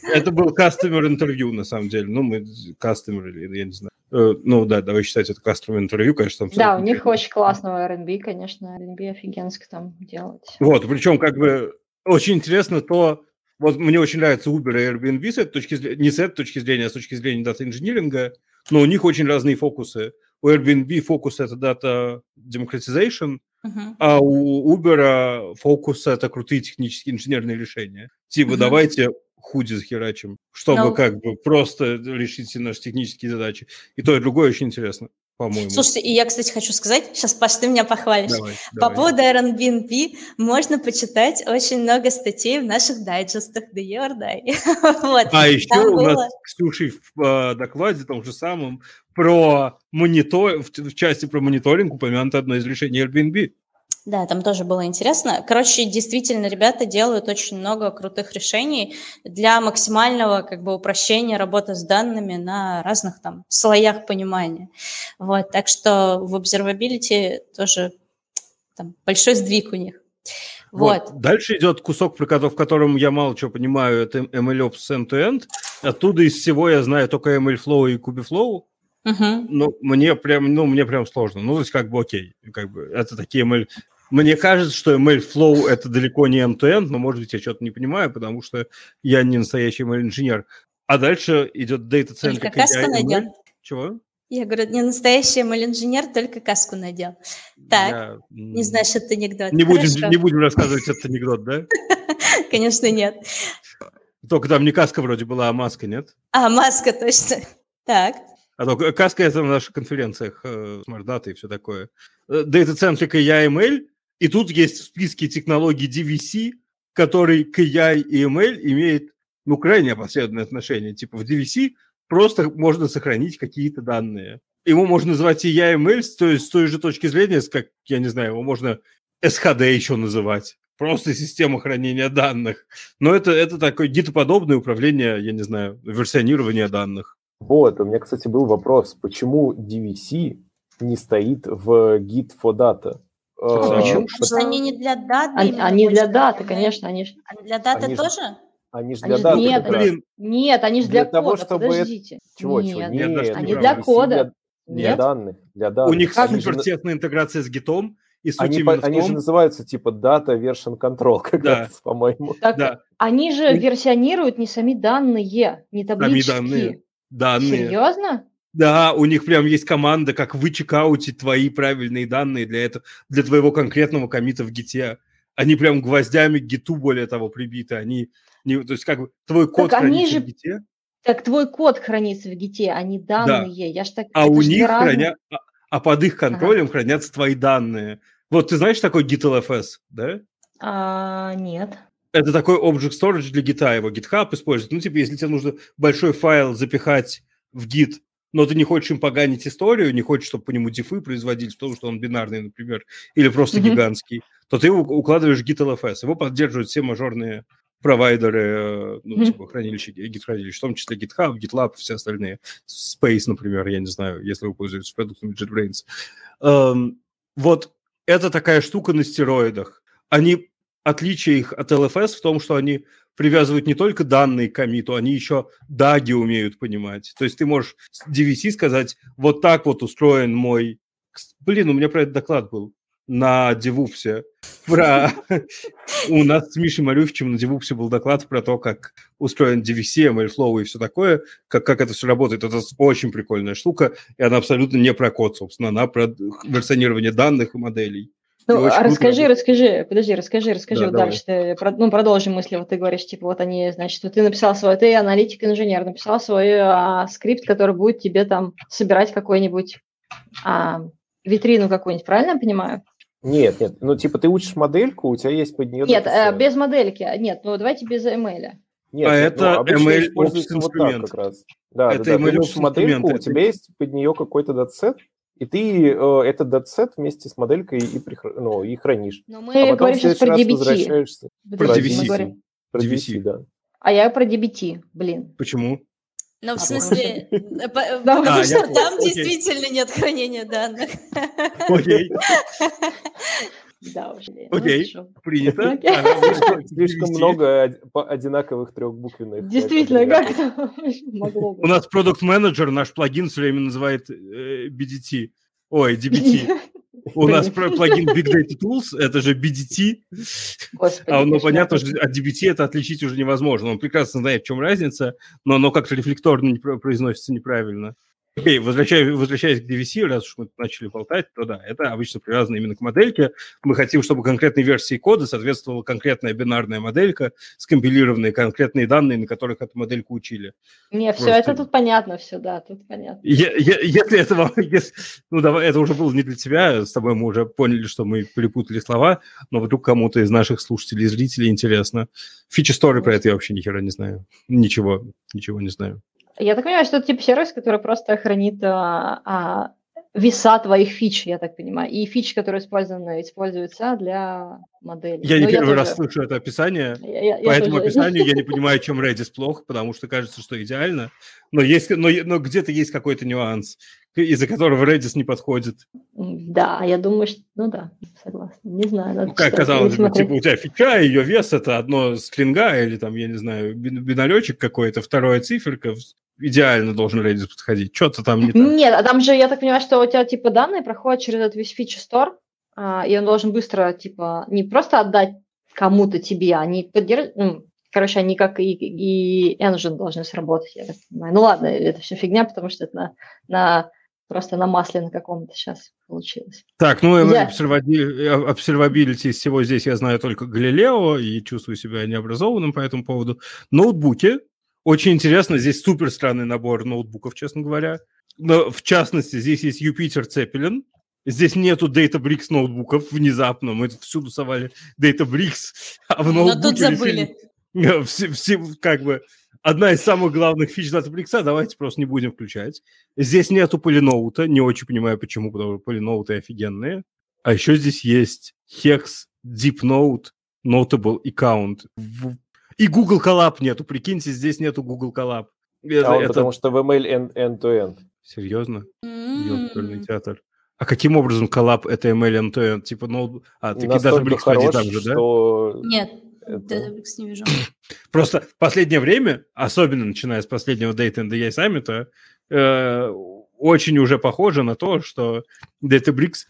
Это, это был customer интервью, на самом деле. Ну, мы customer, я не знаю. Э, ну, да, давай считать это customer интервью, конечно. Там да, у них очень классного R&B, конечно, R&B офигенско там делать. Вот, причем как бы очень интересно то, вот мне очень нравится Uber и Airbnb с этой точки зрения, не с этой точки зрения, а с точки зрения дата-инжиниринга, но у них очень разные фокусы. У Airbnb фокус – это дата democratization, uh-huh. а у Uber фокус – это крутые технические инженерные решения. Типа, uh-huh. давайте худи захерачим, чтобы no. Как бы просто решить все наши технические задачи. И то, и другое очень интересно по-моему. Слушайте, и я, кстати, хочу сказать, сейчас, Паш, ты меня похвалишь. Давай, По давай. поводу Airbnb можно почитать очень много статей в наших дайджестах The Year Die. вот. А еще там у было... нас Ксюшей в э, докладе, том же самом, про монитор, в, в части про мониторинг упомянуто одно из решений Airbnb. Да, там тоже было интересно. Короче, действительно, ребята делают очень много крутых решений для максимального как бы упрощения работы с данными на разных там слоях понимания. Вот, так что в observability тоже там большой сдвиг у них. Вот. вот. Дальше идет кусок, в котором я мало чего понимаю, это MLOps end-to-end. Оттуда из всего я знаю только MLflow и Kubeflow. Uh-huh. Ну, мне прям, ну, мне прям сложно. Ну, то есть, как бы, окей, как бы, это такие ML, мне кажется, что ML-Flow – это далеко не end-to-end, но, может быть, я что-то не понимаю, потому что я не настоящий ML-инженер. А дальше идет Data Center. Только каску надел. Чего? Я говорю, не настоящий ML-инженер, только каску надел. Так, я... не знаешь этот анекдот. Не будем, не будем рассказывать этот анекдот, да? <laughs> Конечно, нет. Только там не каска вроде была, а маска, нет? А, маска, точно. Так. А то каска – это на наших конференциях, э, SmartData и все такое. Data-centric AI ML и тут есть в списке технологий DVC, который к AI и ML имеет ну, крайне опосредованное отношение. Типа в DVC просто можно сохранить какие-то данные. Его можно называть и ML, то есть с той же точки зрения, как, я не знаю, его можно SHD еще называть. Просто система хранения данных. Но это, это такое гитоподобное управление, я не знаю, версионирование данных. Вот, у меня, кстати, был вопрос, почему DVC не стоит в Git for Data? А, почему? Потому что они не для даты. Они, они для даты, конечно. Они, а для даты они тоже? Ж, они же для они даты. Нет, блин. нет, они же для, для того, кода. Чтобы Подождите. Это... Чего, нет, чего? Нет, нет они для кода. Для, для данных. Для данных. У них супер тесная интеграция с гитом. И суть они, по, они же называются типа Data Version Control, <laughs> как да. раз, по-моему. Так, да. Они же версионируют не сами данные, не таблички. Сами данные. Данные. Серьезно? Да, у них прям есть команда, как вычекаутить твои правильные данные для этого, для твоего конкретного комита в гите. Они прям гвоздями к гиту, более того, прибиты. Они, не, то есть как бы твой код так хранится же... в гите. Так твой код хранится в гите, а не данные. Да. Я ж так, а у них храня... а, а под их контролем ага. хранятся твои данные. Вот ты знаешь такой GitLFS, да? А, нет. Это такой Object Storage для гита, его GitHub использует. Ну, типа, если тебе нужно большой файл запихать в Git, но ты не хочешь им поганить историю, не хочешь, чтобы по нему дифы производились, потому что он бинарный, например, или просто mm-hmm. гигантский, то ты его укладываешь в GitLFS. Его поддерживают все мажорные провайдеры, э, ну, mm-hmm. типа хранилища, гид-хранилища, в том числе GitHub, GitLab, все остальные. Space, например, я не знаю, если вы пользуетесь продуктами JetBrains. Эм, вот это такая штука на стероидах. Они, отличие их от LFS в том, что они привязывают не только данные к комиту, они еще даги умеют понимать. То есть ты можешь DVC сказать, вот так вот устроен мой... Блин, у меня про это доклад был на Девупсе. Про... <laughs> У нас с Мишей Малюфичем на Девупсе был доклад про то, как устроен DVC, MLflow и все такое, как, как это все работает. Это очень прикольная штука, и она абсолютно не про код, собственно, она про версионирование данных и моделей. Ну, а расскажи, круто. расскажи, подожди, расскажи, расскажи да, вот давай. дальше. Ты, ну, продолжим мысли. Вот ты говоришь, типа, вот они, значит, вот ты написал свой, ты аналитик-инженер, написал свой а, скрипт, который будет тебе там собирать какой-нибудь а, витрину какую-нибудь, правильно я понимаю? Нет, нет, ну, типа, ты учишь модельку, у тебя есть под нее... Нет, э, без модельки, нет, ну, давайте без ML. Нет, а нет, это ну, ML используется вот так как раз. Да, это да, да. ты учишь модельку, у тебя есть под нее какой-то датсет, и ты э, этот датсет вместе с моделькой и, при, ну, и хранишь. Но мы а говорим сейчас про DBT. Возвращаешься... Про DVC. Про DVC, да. А я про DBT, блин. Почему? Ну, в смысле, <laughs> потому а, что там действительно нет хранения данных. Окей. <laughs> Да, уже. Окей, принято. Слишком много одинаковых трехбуквенных. Действительно, как это могло быть? У нас продукт-менеджер, наш плагин все время называет э, BDT. Ой, DBT. <laughs> У нас плагин Big Data Tools, это же BDT. Господи, а, ну, понятно, что от DBT это отличить уже невозможно. Он прекрасно знает, в чем разница, но оно как-то рефлекторно не произносится неправильно. Окей, возвращаясь, возвращаясь к DVC, раз уж мы начали болтать, то да, это обычно привязано именно к модельке. Мы хотим, чтобы конкретной версии кода соответствовала конкретная бинарная моделька, скомпилированные конкретные данные, на которых эту модельку учили. Не, Просто... все это тут понятно, все, да, тут понятно. Я, я, если это вам... <laughs> Если, ну, давай, это уже было не для тебя, с тобой мы уже поняли, что мы перепутали слова, но вдруг кому-то из наших слушателей и зрителей интересно. Фичи-сторы про это я вообще ни хера не знаю. Ничего, ничего не знаю. Я так понимаю, что это типа сервис, который просто хранит а, а, веса твоих фич, я так понимаю, и фич, которые использованы, используются для модели. Я не первый тоже... раз слышу это описание, я, я, по я этому тоже... описанию я не <laughs> понимаю, чем Redis плохо, потому что кажется, что идеально, но, есть, но, но где-то есть какой-то нюанс, из-за которого Redis не подходит. Да, я думаю, что, ну да, согласна, не знаю. Ну, как казалось бы, типа у тебя фича, ее вес это одно стринга или там, я не знаю, бинаречек какой-то, второе циферка, идеально должен Redis подходить. Что-то там не так. Нет, а там же, я так понимаю, что у тебя типа данные проходят через этот весь фичи стор, а, и он должен быстро, типа, не просто отдать кому-то тебе, они поддерживают, ну, короче, они как и, и engine должны сработать, я так понимаю. Ну ладно, это все фигня, потому что это на, на просто на масле на каком-то сейчас получилось. Так, ну я... observability из всего здесь я знаю только Галилео и чувствую себя необразованным по этому поводу. Ноутбуки, очень интересно, здесь супер странный набор ноутбуков, честно говоря. Но, в частности, здесь есть Юпитер Цепелин. Здесь нету Databricks ноутбуков внезапно. Мы всюду совали Databricks, а в ноутбуке... Но тут забыли. Все, все, как бы, одна из самых главных фич Databricks, давайте просто не будем включать. Здесь нету полиноута, не очень понимаю почему, потому что полиноуты офигенные. А еще здесь есть Hex, Deep Note, Notable Account. И Google Collab нету, прикиньте, здесь нету Google Collab. Это, а он, это... потому что в ML end-to-end. Серьезно? Mm-hmm. театр. А каким образом коллаб это ML end-to-end? Типа, ну, а, ты даже Bricks хорош, там же, да? Нет, это... не вижу. <clears throat> Просто в последнее время, особенно начиная с последнего Data and AI Summit, э, очень уже похоже на то, что Databricks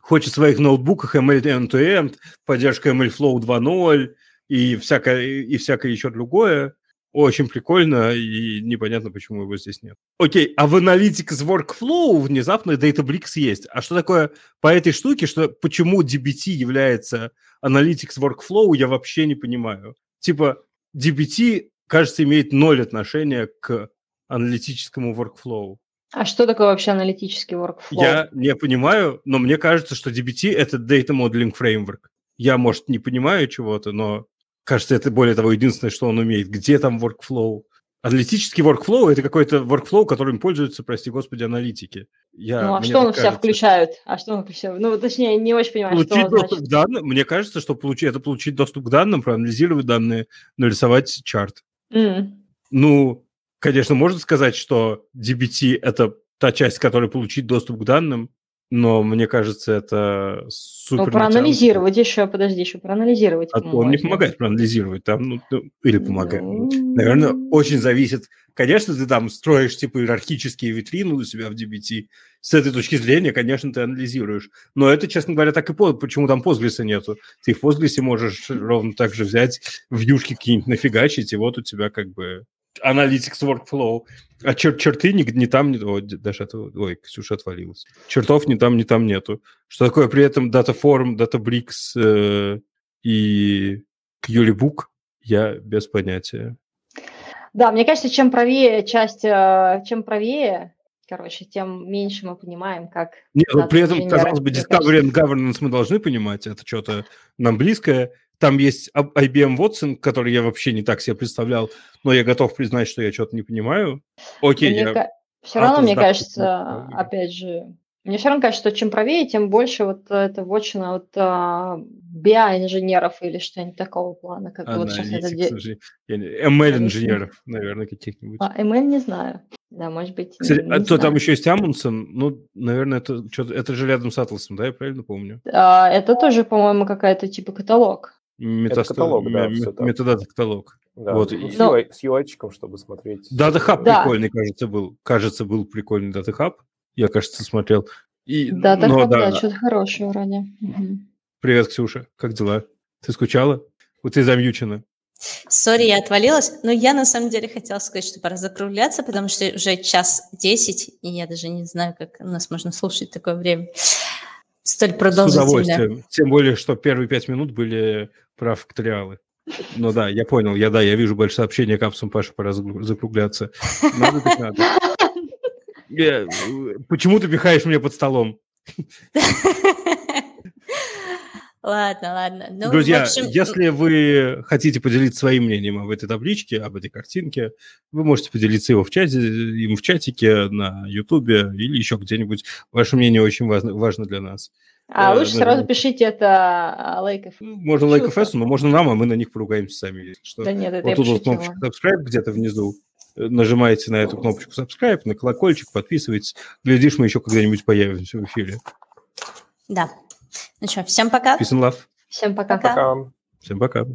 хочет в своих ноутбуках ML end-to-end, поддержка MLflow 2.0, и всякое, и всякое еще другое. Очень прикольно, и непонятно, почему его здесь нет. Окей, а в Analytics Workflow внезапно Databricks есть. А что такое по этой штуке, что почему DBT является Analytics Workflow, я вообще не понимаю. Типа, DBT, кажется, имеет ноль отношения к аналитическому workflow. А что такое вообще аналитический workflow? Я не понимаю, но мне кажется, что DBT — это Data Modeling Framework. Я, может, не понимаю чего-то, но кажется, это более того единственное, что он умеет. Где там workflow? Аналитический workflow – это какой-то workflow, которым пользуются, прости господи, аналитики. Я, ну, а что он в себя включает? А что он включает? Ну, точнее, не очень понимаю, получить что доступ значит. к данным. Мне кажется, что получить, это получить доступ к данным, проанализировать данные, нарисовать чарт. Mm. Ну, конечно, можно сказать, что DBT – это та часть, которая получить доступ к данным, но мне кажется, это супер... Ну, проанализировать еще, подожди, еще проанализировать. А он не помогает проанализировать там, ну, ну или помогает. Ну... Наверное, очень зависит. Конечно, ты там строишь, типа, иерархические витрины у себя в DBT. С этой точки зрения, конечно, ты анализируешь. Но это, честно говоря, так и по... почему там Postgres нету. Ты в Postgres можешь ровно так же взять вьюшки какие-нибудь нафигачить, и вот у тебя как бы Analytics Workflow. А чер черты не, не там, не, о, даже это, ой, Ксюша отвалилась. Чертов не там, не там нету. Что такое при этом DataForm, DataBricks э, и QLiBook, я без понятия. Да, мне кажется, чем правее часть, э, чем правее, короче, тем меньше мы понимаем, как... Нет, ну, при этом, казалось бы, Discovery and Governance мы должны понимать, это что-то нам близкое, там есть IBM Watson, который я вообще не так себе представлял, но я готов признать, что я что-то не понимаю. Окей, мне я... Ка... Все равно, мне кажется, опять же, мне все равно кажется, что чем правее, тем больше вот это вотчина вот а, BI-инженеров или что-нибудь такого плана. Как вот сейчас это... ML-инженеров, наверное, каких-нибудь. А, ML не знаю. Да, может быть. Кстати, не, а то там еще есть Амундсен, ну, наверное, это, что это же рядом с Атласом, да, я правильно помню? А, это тоже, по-моему, какая-то типа каталог. Метаст... каталог, да, метадата каталог. Да. Вот. Ну, с, UI, с UI, чтобы смотреть. Data Hub да. прикольный, кажется, был. Кажется, был прикольный Data Hub. Я, кажется, смотрел. И, но, Hub, да, да, что-то хорошее вроде. Угу. Привет, Ксюша. Как дела? Ты скучала? Вот ты замьючена. Сори, я отвалилась, но я на самом деле хотела сказать, что пора закругляться, потому что уже час десять, и я даже не знаю, как нас можно слушать такое время. Столь продолжительное. С удовольствием. Тем более, что первые пять минут были про факториалы. Ну да, я понял, я да, я вижу большое сообщение капсулам, Паша, пора закругляться. Надо так надо. <laughs> Я, почему ты пихаешь меня под столом? Ладно, ладно. Ну, Друзья, общем... если вы хотите поделиться своим мнением об этой табличке, об этой картинке, вы можете поделиться его в чате, им в чатике, на Ютубе или еще где-нибудь. Ваше мнение очень важно, важно для нас. А э, лучше наверное. сразу пишите это лайков. Ну, можно лайков Эсу, но можно нам, а мы на них поругаемся сами. Что. Да нет, это вот тут вот кнопочка subscribe где-то внизу. Э, нажимаете на эту кнопочку subscribe, на колокольчик, подписывайтесь. Глядишь, мы еще когда-нибудь появимся в эфире. Да. Ну что, всем пока. Peace and love. Всем пока. Пока. Всем пока.